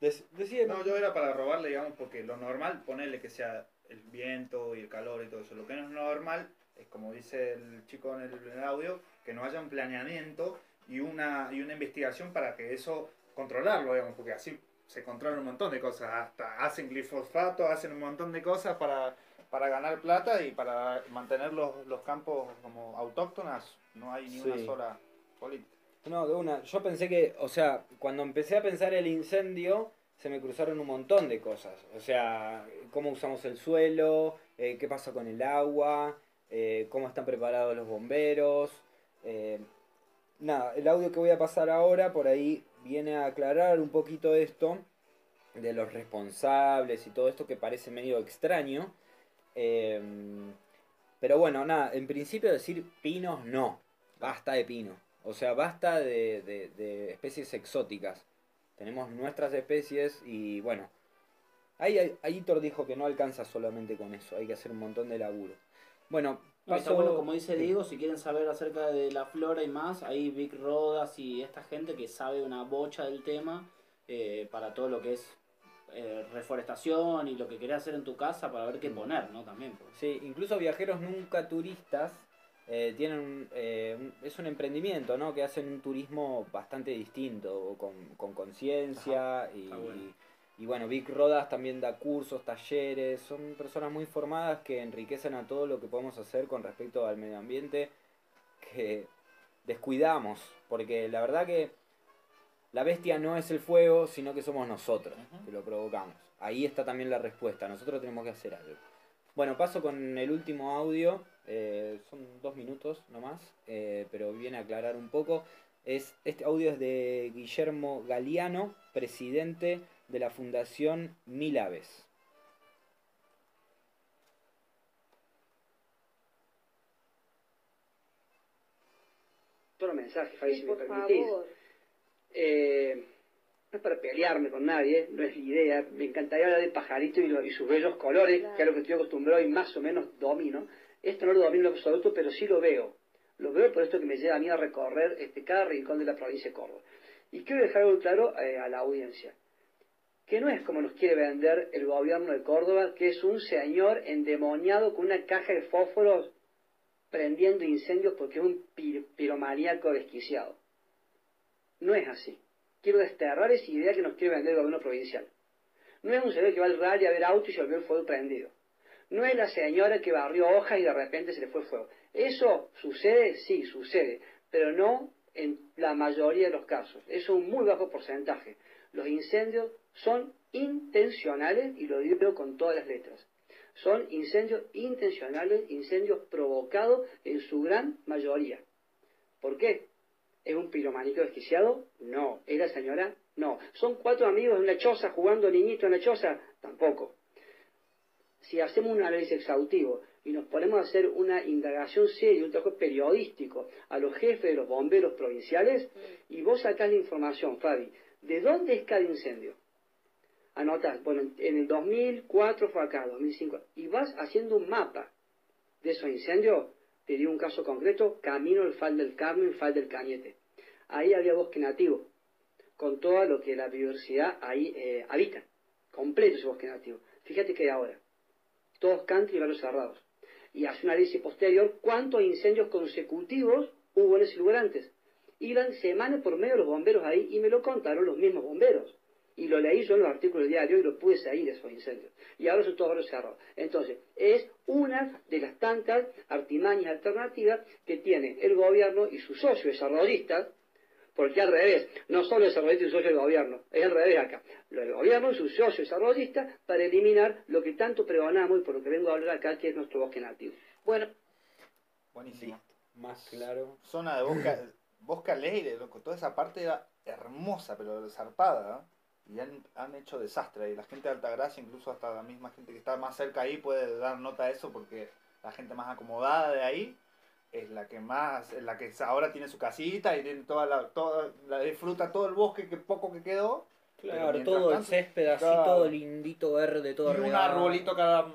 Dec- decía, No, yo era para robarle, digamos, porque lo normal, ponerle que sea el viento y el calor y todo eso. Lo que no es normal es, como dice el chico en el, en el audio, que no haya un planeamiento y una, y una investigación para que eso controlarlo, digamos, porque así se controla un montón de cosas. Hasta hacen glifosato, hacen un montón de cosas para, para ganar plata y para mantener los, los campos como autóctonas. No hay ni una sola política. No, de una. Yo pensé que, o sea, cuando empecé a pensar el incendio, se me cruzaron un montón de cosas. O sea, cómo usamos el suelo, eh, qué pasa con el agua, eh, cómo están preparados los bomberos. eh, nada, el audio que voy a pasar ahora por ahí viene a aclarar un poquito esto de los responsables y todo esto que parece medio extraño. Pero bueno, nada, en principio decir pinos no, basta de pino. O sea, basta de, de- de especies exóticas. Tenemos nuestras especies y bueno, ahí ahí- Aitor dijo que no alcanza solamente con eso, hay que hacer un montón de laburo. Bueno, No, está paso- bueno, como dice. Diego, si quieren saber acerca de la flora y más, hay Vic Rodas y esta gente que sabe una bocha del tema eh, para todo lo que es eh, reforestación y lo que querés hacer en tu casa para ver qué Mm. poner, ¿no? También. pues. Sí, incluso viajeros nunca turistas eh, tienen un- eh, un- es un emprendimiento, ¿no? Que hacen un turismo bastante distinto, con con conciencia y, bueno. y bueno, Vic Rodas también da cursos, talleres, son personas muy formadas que enriquecen a todo lo que podemos hacer con respecto al medio ambiente que descuidamos, porque la verdad que la bestia no es el fuego, sino que somos nosotros que lo provocamos. Ahí está también la respuesta, nosotros tenemos que hacer algo. Bueno, paso con el último audio, eh, son dos minutos nomás, eh, pero viene a aclarar un poco. Es, este audio es de Guillermo Galeano, presidente de la Fundación Mil Aves. Solo mensaje, Fabi, Sí, si me por permitís. favor. Eh, no es para pelearme con nadie, no es la idea. Me encantaría hablar del pajarito y, lo- y sus bellos colores, Claro. que es lo que estoy acostumbrado y más o menos domino. Esto no lo domino en absoluto, pero sí lo veo. Lo veo por esto que me lleva a mí a recorrer este, cada rincón de la provincia de Córdoba. Y quiero dejar algo claro eh, a la audiencia. Que no es como nos quiere vender el gobierno de Córdoba, que es un señor endemoniado con una caja de fósforos prendiendo incendios porque es un pir- piromaníaco desquiciado. No es así. Quiero desterrar esa idea que nos quiere vender el gobierno provincial. No es un señor que va al rally a ver autos y se el fuego prendido. No es la señora que barrió hojas y de repente se le fue fuego. ¿Eso sucede? Sí, sucede. Pero no en la mayoría de los casos. Es un muy bajo porcentaje. Los incendios son intencionales y lo digo con todas las letras. Son incendios intencionales, incendios provocados en su gran mayoría. ¿Por qué? ¿Es un pirománico desquiciado? No. ¿Es la señora? No. ¿Son cuatro amigos en una choza jugando niñito en la choza? Tampoco. Si hacemos un análisis exhaustivo y nos ponemos a hacer una indagación seria, un trabajo periodístico a los jefes de los bomberos provinciales, y vos sacás la información, Fabi, ¿de dónde es cada incendio? Anotás, bueno, en el 2004 fue acá, 2005, y vas haciendo un mapa de esos incendios, te digo un caso concreto, camino al Fal del Carmen, Fal del Cañete. Ahí había bosque nativo, con todo lo que la biodiversidad ahí eh, habita, completo ese bosque nativo. Fíjate que ahora, todos country y barrios cerrados. Y hace un análisis posterior, cuántos incendios consecutivos hubo en ese lugar antes. Iban semanas por medio los bomberos ahí y me lo contaron los mismos bomberos. Y lo leí yo en los artículos diarios y lo pude seguir esos incendios. Y ahora son todos barrios cerrados. Entonces, es una de las tantas artimañas alternativas que tiene el gobierno y sus socios desarrollistas, porque al revés, no solo el desarrollista y socio del gobierno, es al revés acá. Lo del gobierno y sus socios desarrollistas para eliminar lo que tanto pregonamos y por lo que vengo a hablar acá, que es nuestro bosque nativo. Bueno, Buenísimo. Más claro. Zona de Bosca, (clears throat) Bosca Leire, loco. Toda esa parte era hermosa, pero zarpada. ¿no? y han, han hecho desastre ahí. La gente de Altagracia, incluso hasta la misma gente que está más cerca ahí puede dar nota de eso porque la gente más acomodada de ahí es la que más, es la que ahora tiene su casita y tiene toda la, toda, la disfruta todo el bosque que poco que quedó. Claro, todo el césped así, Claro. todo lindito, verde, todo y un regado. arbolito cada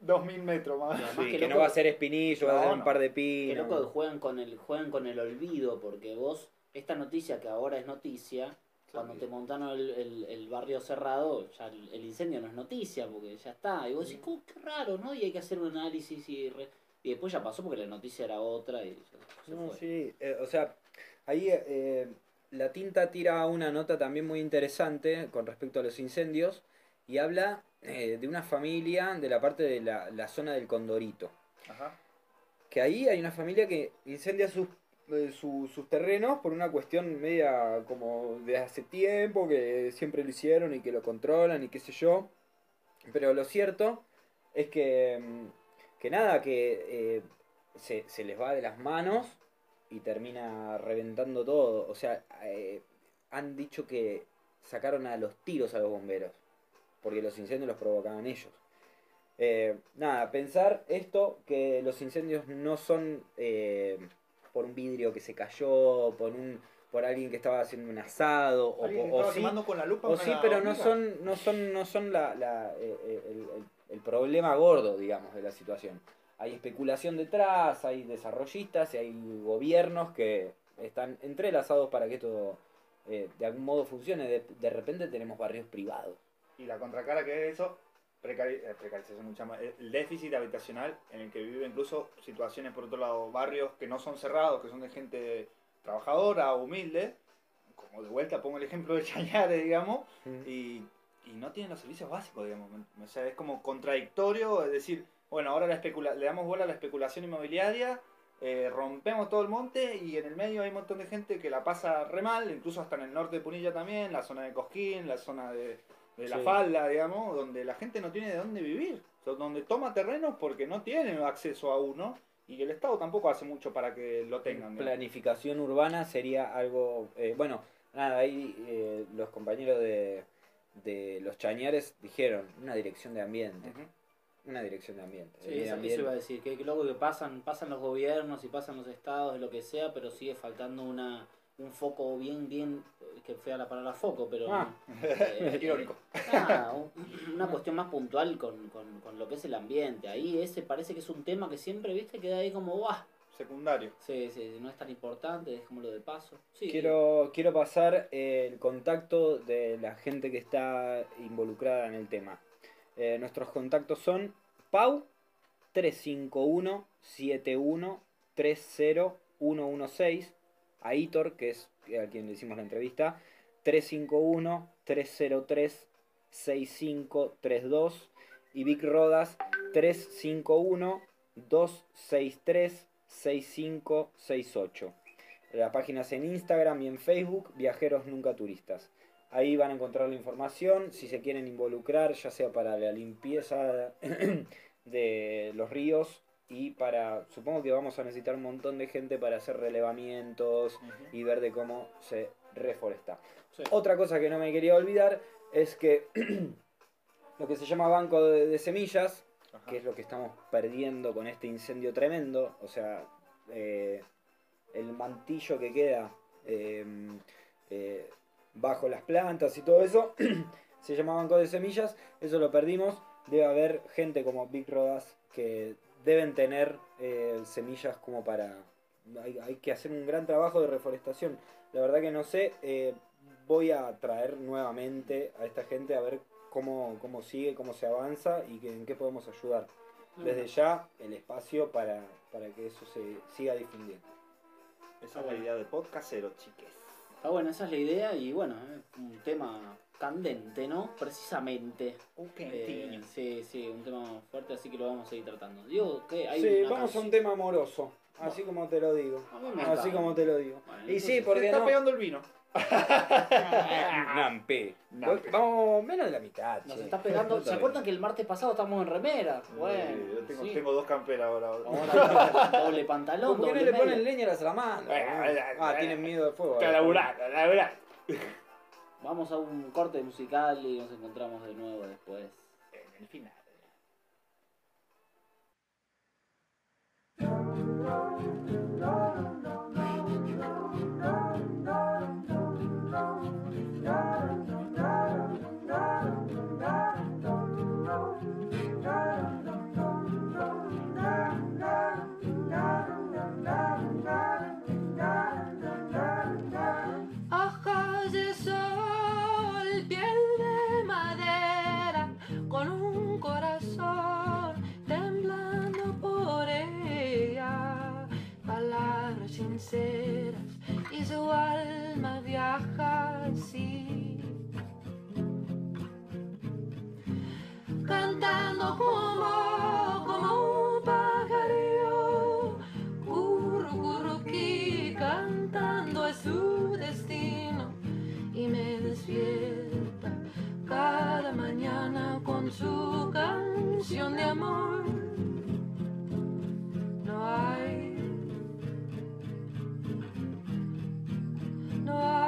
2000 metros más. (laughs) Sí, qué que no loco- va a ser espinillo, va a ser un no. par de Qué pinos. loco que juegan con el, juegan con el olvido, porque vos, esta noticia que ahora es noticia, cuando te montaron el, el- el barrio cerrado, ya el, el incendio no es noticia, porque ya está. Y vos decís, "Oh, qué raro, ¿no? Y hay que hacer un análisis y, re- y después ya pasó porque la noticia era otra y se No, fue. sí, eh, o sea, ahí eh, la tinta tira una nota también muy interesante con respecto a los incendios y habla eh, de una familia de la parte de la, la zona del Condorito. Ajá. Que ahí hay una familia que incendia sus, su- sus terrenos por una cuestión media como de hace tiempo, que siempre lo hicieron y que lo controlan y qué sé yo. Pero lo cierto es que, mm, que nada, que eh, se, se les va de las manos y termina reventando todo. O sea, eh, han dicho que sacaron a los tiros a los bomberos, porque los incendios los provocaban ellos. Eh, nada, pensar esto, que los incendios no son por un vidrio que se cayó, por un por alguien que estaba haciendo un asado, o, sí, con la lupa o sí, pero no son, no son, no son la, la- el, el- el problema gordo, digamos, de la situación. Hay especulación detrás, hay desarrollistas y hay gobiernos que están entrelazados para que esto eh, de algún modo funcione. De, de repente tenemos barrios privados. Y la contracara que es eso, precari- eh, precarización mucha más, el déficit habitacional en el que vive incluso situaciones, por otro lado, barrios que no son cerrados, que son de gente trabajadora, humilde, como de vuelta pongo el ejemplo de Chañare, digamos, y, y no tienen los servicios básicos, digamos. O sea, es como contradictorio, es decir, bueno, ahora la especula le damos bola a la especulación inmobiliaria, eh, rompemos todo el monte y en el medio hay un montón de gente que la pasa re mal, incluso hasta en el norte de Punilla también, la zona de Cosquín, la zona de, de la Sí. falda, digamos, donde la gente no tiene de dónde vivir, o sea, donde toma terrenos porque no tiene acceso a uno y el Estado tampoco hace mucho para que lo tengan. digamos. Planificación urbana sería algo... eh, bueno, nada, ahí eh, los compañeros de, de los chañares dijeron una dirección de ambiente. Una dirección de ambiente. Sí, eso, ambiente. eso iba a decir, que, que loco que pasan, pasan los gobiernos y pasan los estados, lo que sea, pero sigue faltando una un foco bien, bien, eh, que fea la palabra foco, pero... Ah. (laughs) eh, Irónico. nada, una cuestión más puntual con, con, con lo que es el ambiente. Ahí ese parece que es un tema que siempre, viste, queda ahí como, ¡guau! Secundario. Sí, sí, no es tan importante, es como lo de paso. Sí, Quiero, quiero pasar el contacto de la gente que está involucrada en el tema. Eh, nuestros contactos son Pau 351 71 30116, a Hitor, que es a quien le hicimos la entrevista, 351 303 6532 y Vic Rodas 351 263 6568. Las páginas en Instagram y en Facebook, Viajeros Nunca Turistas. Ahí van a encontrar la información, si se quieren involucrar, ya sea para la limpieza (coughs) de los ríos y para, supongo que vamos a necesitar un montón de gente para hacer relevamientos y ver de cómo se reforesta. Sí. Otra cosa que no me quería olvidar es que (coughs) lo que se llama banco de, de semillas, Ajá. que es lo que estamos perdiendo con este incendio tremendo, o sea, eh, el mantillo que queda eh, eh, bajo las plantas y todo eso, (clears throat) se llama banco de semillas, eso lo perdimos, debe haber gente como Big Rodas que deben tener eh, semillas como para... Hay, que hacer un gran trabajo de reforestación, la verdad que no sé, voy a traer nuevamente a esta gente a ver cómo, cómo sigue, cómo se avanza y que, en qué podemos ayudar. Desde ya el espacio para, para que eso se siga difundiendo. Esa es la idea de podcastero, chiques. Está bueno, esa es la idea y bueno, es un tema candente, ¿no? Precisamente. Eh, sí, sí, un tema fuerte, así que lo vamos a seguir tratando. Digo que hay Sí, una vamos a un tema amoroso, así como te lo digo. A mí me Así como te lo digo. Bueno, y sí, porque Se está no. pegando el vino. Nampe. Nampe. Vamos menos de la mitad. Nos che. está pegando. ¿Se acuerdan que el martes pasado estábamos en remera? Sí, Bueno, yo tengo, sí. tengo dos camperas ahora. Ahora doble pantalón, ¿Por qué no le ponen leña a la salamandra? Ah, tienen miedo del fuego. Está laburando, laburando. Vamos a un corte musical y nos encontramos de nuevo después. En el final. Como, como un pajarillo, curru, curruquí, cantando es su destino y me despierta cada mañana con su canción de amor. No hay, no hay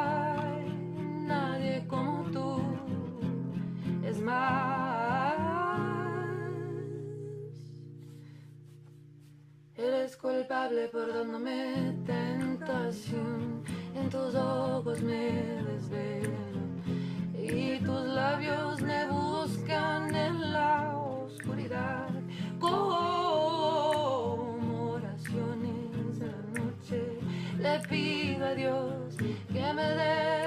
Culpable por dándome tentación, en tus ojos me desvelo y tus labios me buscan en la oscuridad como oraciones de la noche. Le pido a Dios que me dé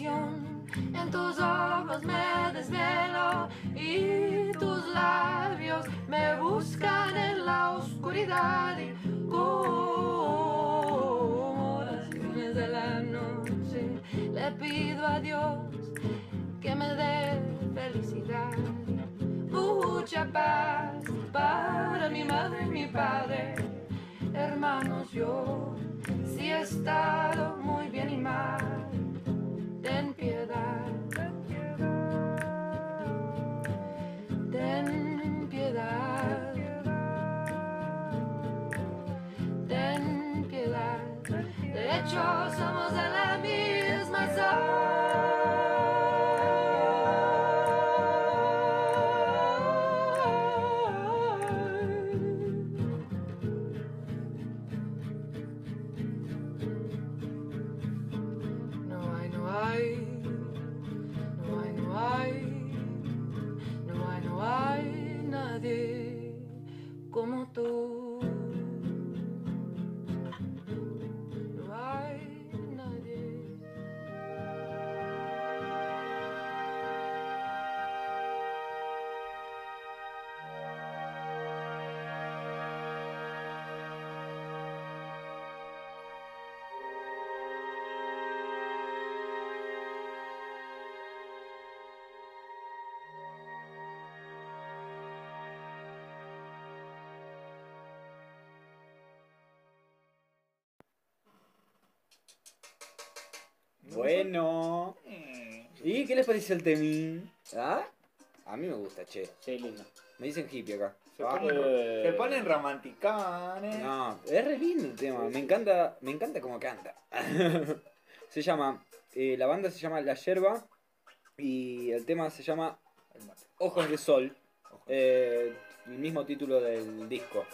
En tus ojos me desvelo y tus labios me buscan en la oscuridad y como oraciones de la noche le pido a Dios que me dé felicidad. Mucha paz para mi madre y mi padre, hermanos yo sí he estado muy bien y mal. Somos de la misma sal. Bueno. ¿Y qué les parece el temín? ¿Ah? A mí me gusta, che. Sí, lindo. Me dicen hippie acá. Se Ah. ponen, se ponen romanticones. No, es re lindo el tema. Me encanta, me encanta cómo canta. (laughs) se llama, eh, la banda se llama La Yerba Y el tema se llama. Ojos de Sol. eh, el mismo título del disco.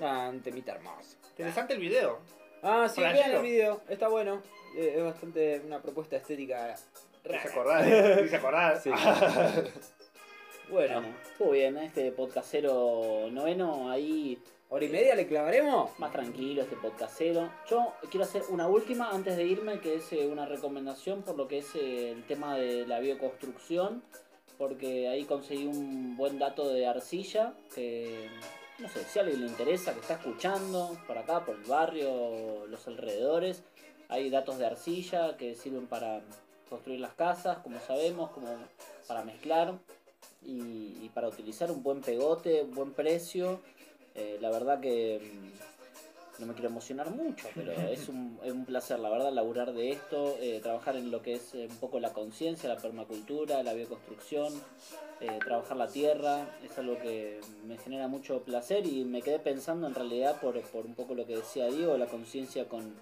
Ah, un temita hermoso. Interesante el video. Ah, sí, vean el video, está bueno. Eh, es bastante una propuesta estética rara. dice acordar. Sí. (laughs) (laughs) Bueno, Bueno, estuvo bien, ¿eh? este podcastero noveno ahí ¿hora y media le clavaremos? más tranquilo, este podcastero. Yo quiero hacer una última antes de irme, que es eh, una recomendación por lo que es eh, el tema de la bioconstrucción, porque ahí conseguí un buen dato de arcilla, que no sé, si a alguien le interesa, que está escuchando por acá, por el barrio, los alrededores, hay datos de arcilla que sirven para construir las casas, como sabemos, como para mezclar y, para utilizar un buen pegote, un buen precio. Eh, la verdad que mm, no me quiero emocionar mucho, pero es un, es un placer, la verdad, laburar de esto, eh, trabajar en lo que es eh, un poco la conciencia, la permacultura, la bioconstrucción, eh, trabajar la tierra, es algo que me genera mucho placer y me quedé pensando en realidad por, por un poco lo que decía Diego, la conciencia con,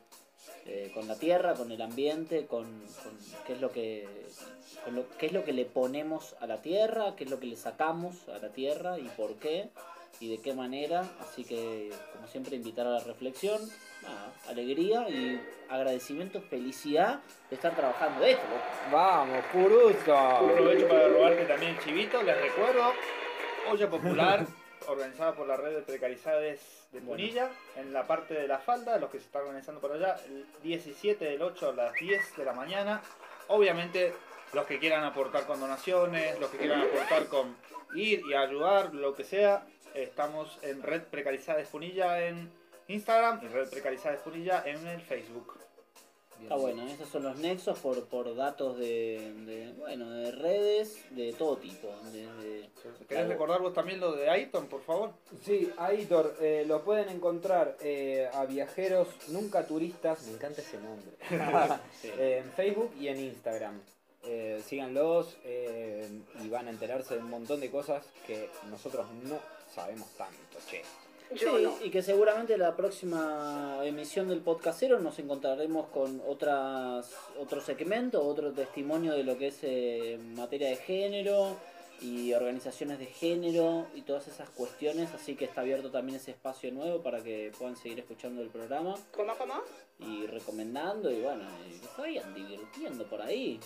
eh, con la tierra, con el ambiente, con, con qué es lo que con lo- qué es lo que le ponemos a la tierra, qué es lo que le sacamos a la tierra y por qué y de qué manera. Así que, como siempre, invitar a la reflexión, nada, alegría y agradecimiento, felicidad de estar trabajando de esto. loco. Vamos, Curuso. Aprovecho para robarte también el chivito, les recuerdo, olla popular, (laughs) organizada por la red de precarizades de Punilla, en la parte de la falda, los que se están organizando por allá, el 17 del 8 a las 10 de la mañana. Obviamente, los que quieran aportar con donaciones, los que quieran aportar con ir y ayudar, lo que sea, estamos en Red Precarizades Punilla en Instagram y Red Precarizades Punilla en el Facebook. Está bueno, esos son los nexos por, por datos de, de, bueno, de redes de todo tipo. desde- ¿Querés recordar vos también lo de Aiton, por favor? Sí, Aitor, eh, lo pueden encontrar eh, a viajeros nunca turistas, me encanta ese nombre, (laughs) Sí. Eh, en Facebook y en Instagram. Eh, síganlos eh, y van a enterarse de un montón de cosas que nosotros no sabemos tanto, che. Sí, y que seguramente la próxima emisión del podcastero nos encontraremos con otras otro segmento, otro testimonio de lo que es eh, materia de género y organizaciones de género y todas esas cuestiones, así que está abierto también ese espacio nuevo para que puedan seguir escuchando el programa ¿Cómo, cómo? y recomendando y bueno, y que se vayan divirtiendo por ahí.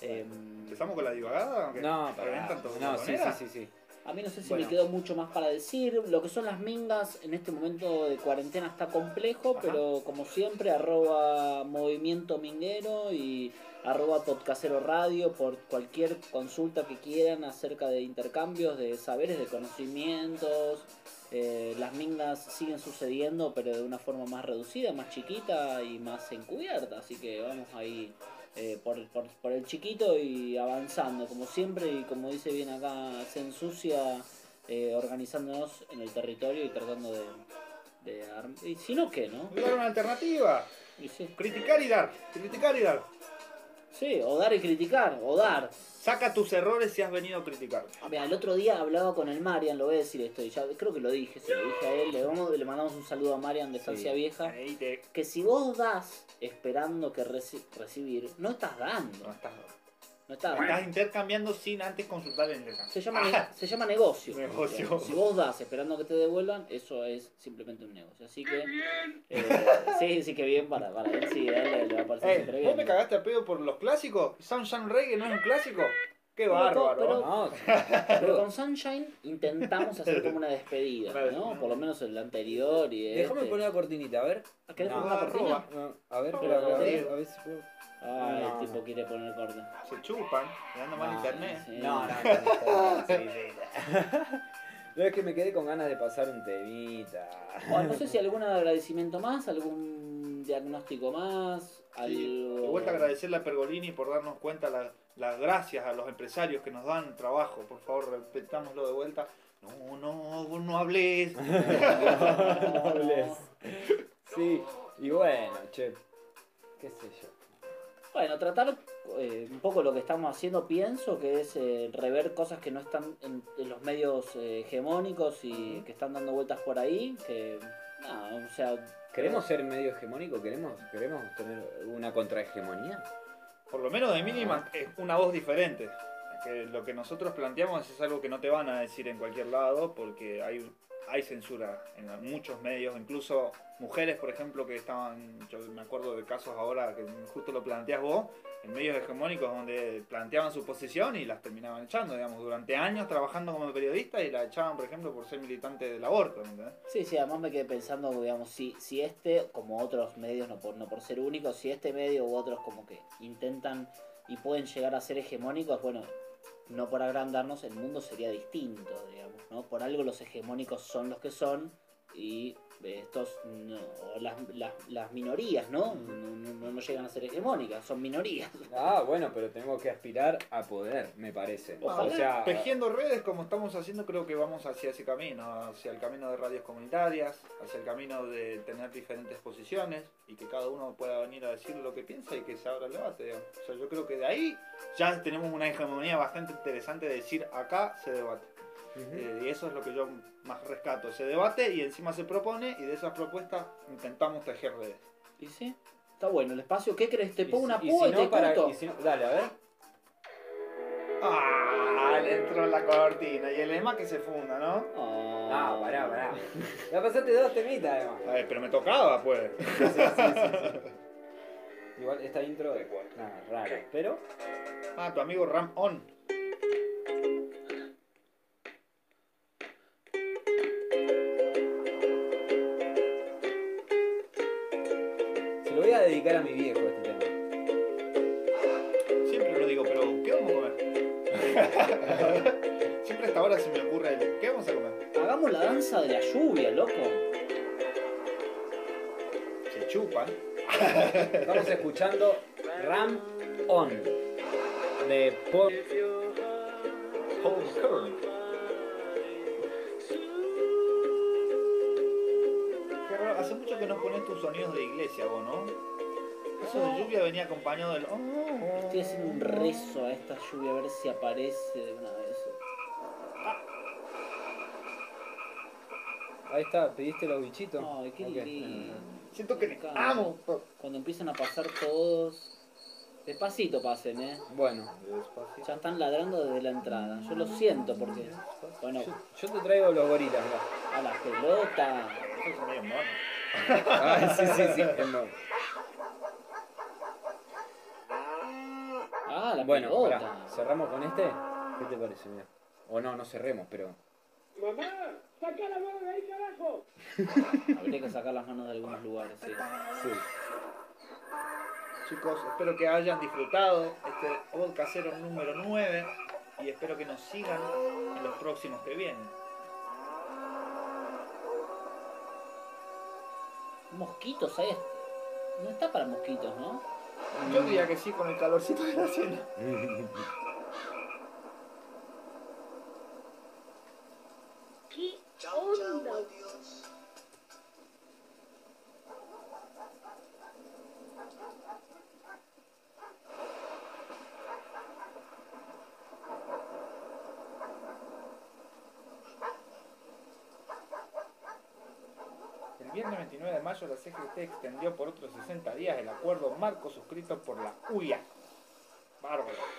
Em, ¿Empezamos con la divagada? No, para ¿Reventan nada. todo No, sí, sí, sí, sí. A mí no sé si Bueno. me quedó mucho más para decir. Lo que son las mingas en este momento de cuarentena está complejo, Ajá. pero como siempre, arroba movimiento minguero y arroba podcastero radio por cualquier consulta que quieran acerca de intercambios de saberes, de conocimientos. Eh, las mingas siguen sucediendo, pero de una forma más reducida, más chiquita y más encubierta. Así que vamos ahí eh, por, por, por el chiquito y avanzando, como siempre, y como dice bien acá, se ensucia eh, organizándonos en el territorio y tratando de... de arm- y si no, ¿qué, no? Dar una alternativa. Y sí. Criticar y dar. Criticar y dar. sí, o dar y criticar, o dar. Saca tus errores si has venido a criticar. Ah, Mira, el otro día hablaba con el Marian, lo voy a decir esto, y ya creo que lo dije, se lo dije a él, le, vamos- le mandamos un saludo a Marian de Estancia Vieja, te... que si vos das esperando que reci- recibir, no estás dando, No estás... no estás Estás intercambiando sin antes consultar el intercambio. Se llama, ne- se llama negocio. Negocio. Si vos das esperando que te devuelvan, eso es simplemente un negocio. Así que. eh, sí, sí, que bien para, para él. Sí, a él le, le va a parecer Eh, siempre ¿Vos bien. me cagaste a pedo por los clásicos? ¿Sunshine Reggae no es un clásico? ¡Qué bárbaro! pero- No, Pero con Sunshine intentamos hacer como una despedida, ¿no? Por lo menos el anterior y Déjame este. poner la cortinita, a ver. ¿Querés No, poner la cortina? No, a ver, Pero, a ver, a ver, ¿querés? a ver si puedo. Ay, No, el tipo no. quiere poner corte. Se chupan, le anda mal No, internet. Sí. No, no, no, no, sí, sí. No, es que me quedé con ganas de pasar un temita. Bueno, no sé si algún agradecimiento más, algún diagnóstico más, Sí, algo. De vuelta a agradecerle a Pergolini por darnos cuenta la- las gracias a los empresarios que nos dan trabajo. Por favor, repetámoslo de vuelta. No, no, vos no hables. No hables. Sí, y bueno, che, qué sé yo. Bueno, tratar eh, un poco lo que estamos haciendo, pienso, que es eh, rever cosas que no están en, en los medios eh, hegemónicos y que están dando vueltas por ahí, que, o sea... ¿Queremos ser medio hegemónico? ¿Queremos, ¿Queremos tener una contrahegemonía? por lo menos de mínima, es una voz diferente. Que lo que nosotros planteamos es algo que no te van a decir en cualquier lado porque hay, hay censura en muchos medios, incluso mujeres, por ejemplo, que estaban, yo me acuerdo de casos ahora que justo lo planteas vos, en medios hegemónicos donde planteaban su posición y las terminaban echando, digamos, durante años trabajando como periodistas y la echaban, por ejemplo, por ser militante del aborto, ¿me entendés? Sí, sí, además me quedé pensando, digamos, si, si este, como otros medios, no por, no por ser únicos, si este medio u otros como que intentan y pueden llegar a ser hegemónicos, bueno, no por agrandarnos, el mundo sería distinto, digamos, ¿no? Por algo los hegemónicos son los que son y estos, no, las, las, las minorías, ¿no? No, no- no- no llegan a ser hegemónicas, son minorías. Ah, bueno, pero tenemos que aspirar a poder, me parece. Ojalá, O sea, tejiendo redes como estamos haciendo, creo que vamos hacia ese camino, hacia el camino de radios comunitarias, hacia el camino de tener diferentes posiciones y que cada uno pueda venir a decir lo que piensa y que se abra el debate. digamos. O sea, yo creo que de ahí ya tenemos una hegemonía bastante interesante de decir acá se debate. Eh, y eso es lo que yo más rescato, se debate y encima se propone y de esas propuestas intentamos tejer redes. ¿Y sí? Está bueno el espacio. ¿Qué crees? ¿Te pongo una y púa si y, no, te para- corto? y si no- dale, a ver. Ah, le entró la cortina y el lema que se funda, ¿no? Ah, pará, pará. Ya pasaste dos temitas, además. Ay, pero me tocaba, pues. Igual esta intro es nada, rara, pero Ah, tu amigo Ram On. Dedicar a mi viejo este tema. Siempre lo digo, pero ¿qué vamos a comer? (laughs) Siempre a esta hora se me ocurre el, ¿qué vamos a comer? Hagamos la danza de la lluvia, loco. Se chupan. Estamos escuchando Ram On de Paul Paul hace mucho que no pones tus sonidos de iglesia vos, ¿no? De lluvia venía acompañado del... oh, oh. Estoy haciendo un rezo a esta lluvia a ver si aparece de una vez. Ahí está, pediste los bichitos. Ay, qué Ok. lindo. Siento que Me amo. Cuando empiezan a pasar todos. Despacito pasen, eh. Bueno, Ya están ladrando desde la entrada. Yo lo siento porque. Bueno, yo, yo te traigo los gorilas, a la pelota. Eso es medio mono. (laughs) Ah, sí, sí, sí. es. Ah, la Bueno, pelota. pará, cerramos con este. ¿Qué te parece? Mirá. O no, no cerremos, pero. Mamá, saca la mano de ahí, carajo. (laughs) Habría que sacar las manos de algunos lugares, sí. Sí. Chicos, espero que hayan disfrutado este Odd Casero número 9 y espero que nos sigan en los próximos que vienen. Mosquitos, ahí. No está para mosquitos, ¿no? Yo diría que sí con el calorcito de la cena. (laughs) CGT extendió por otros 60 días el acuerdo marco suscrito por la UIA. Bárbaro.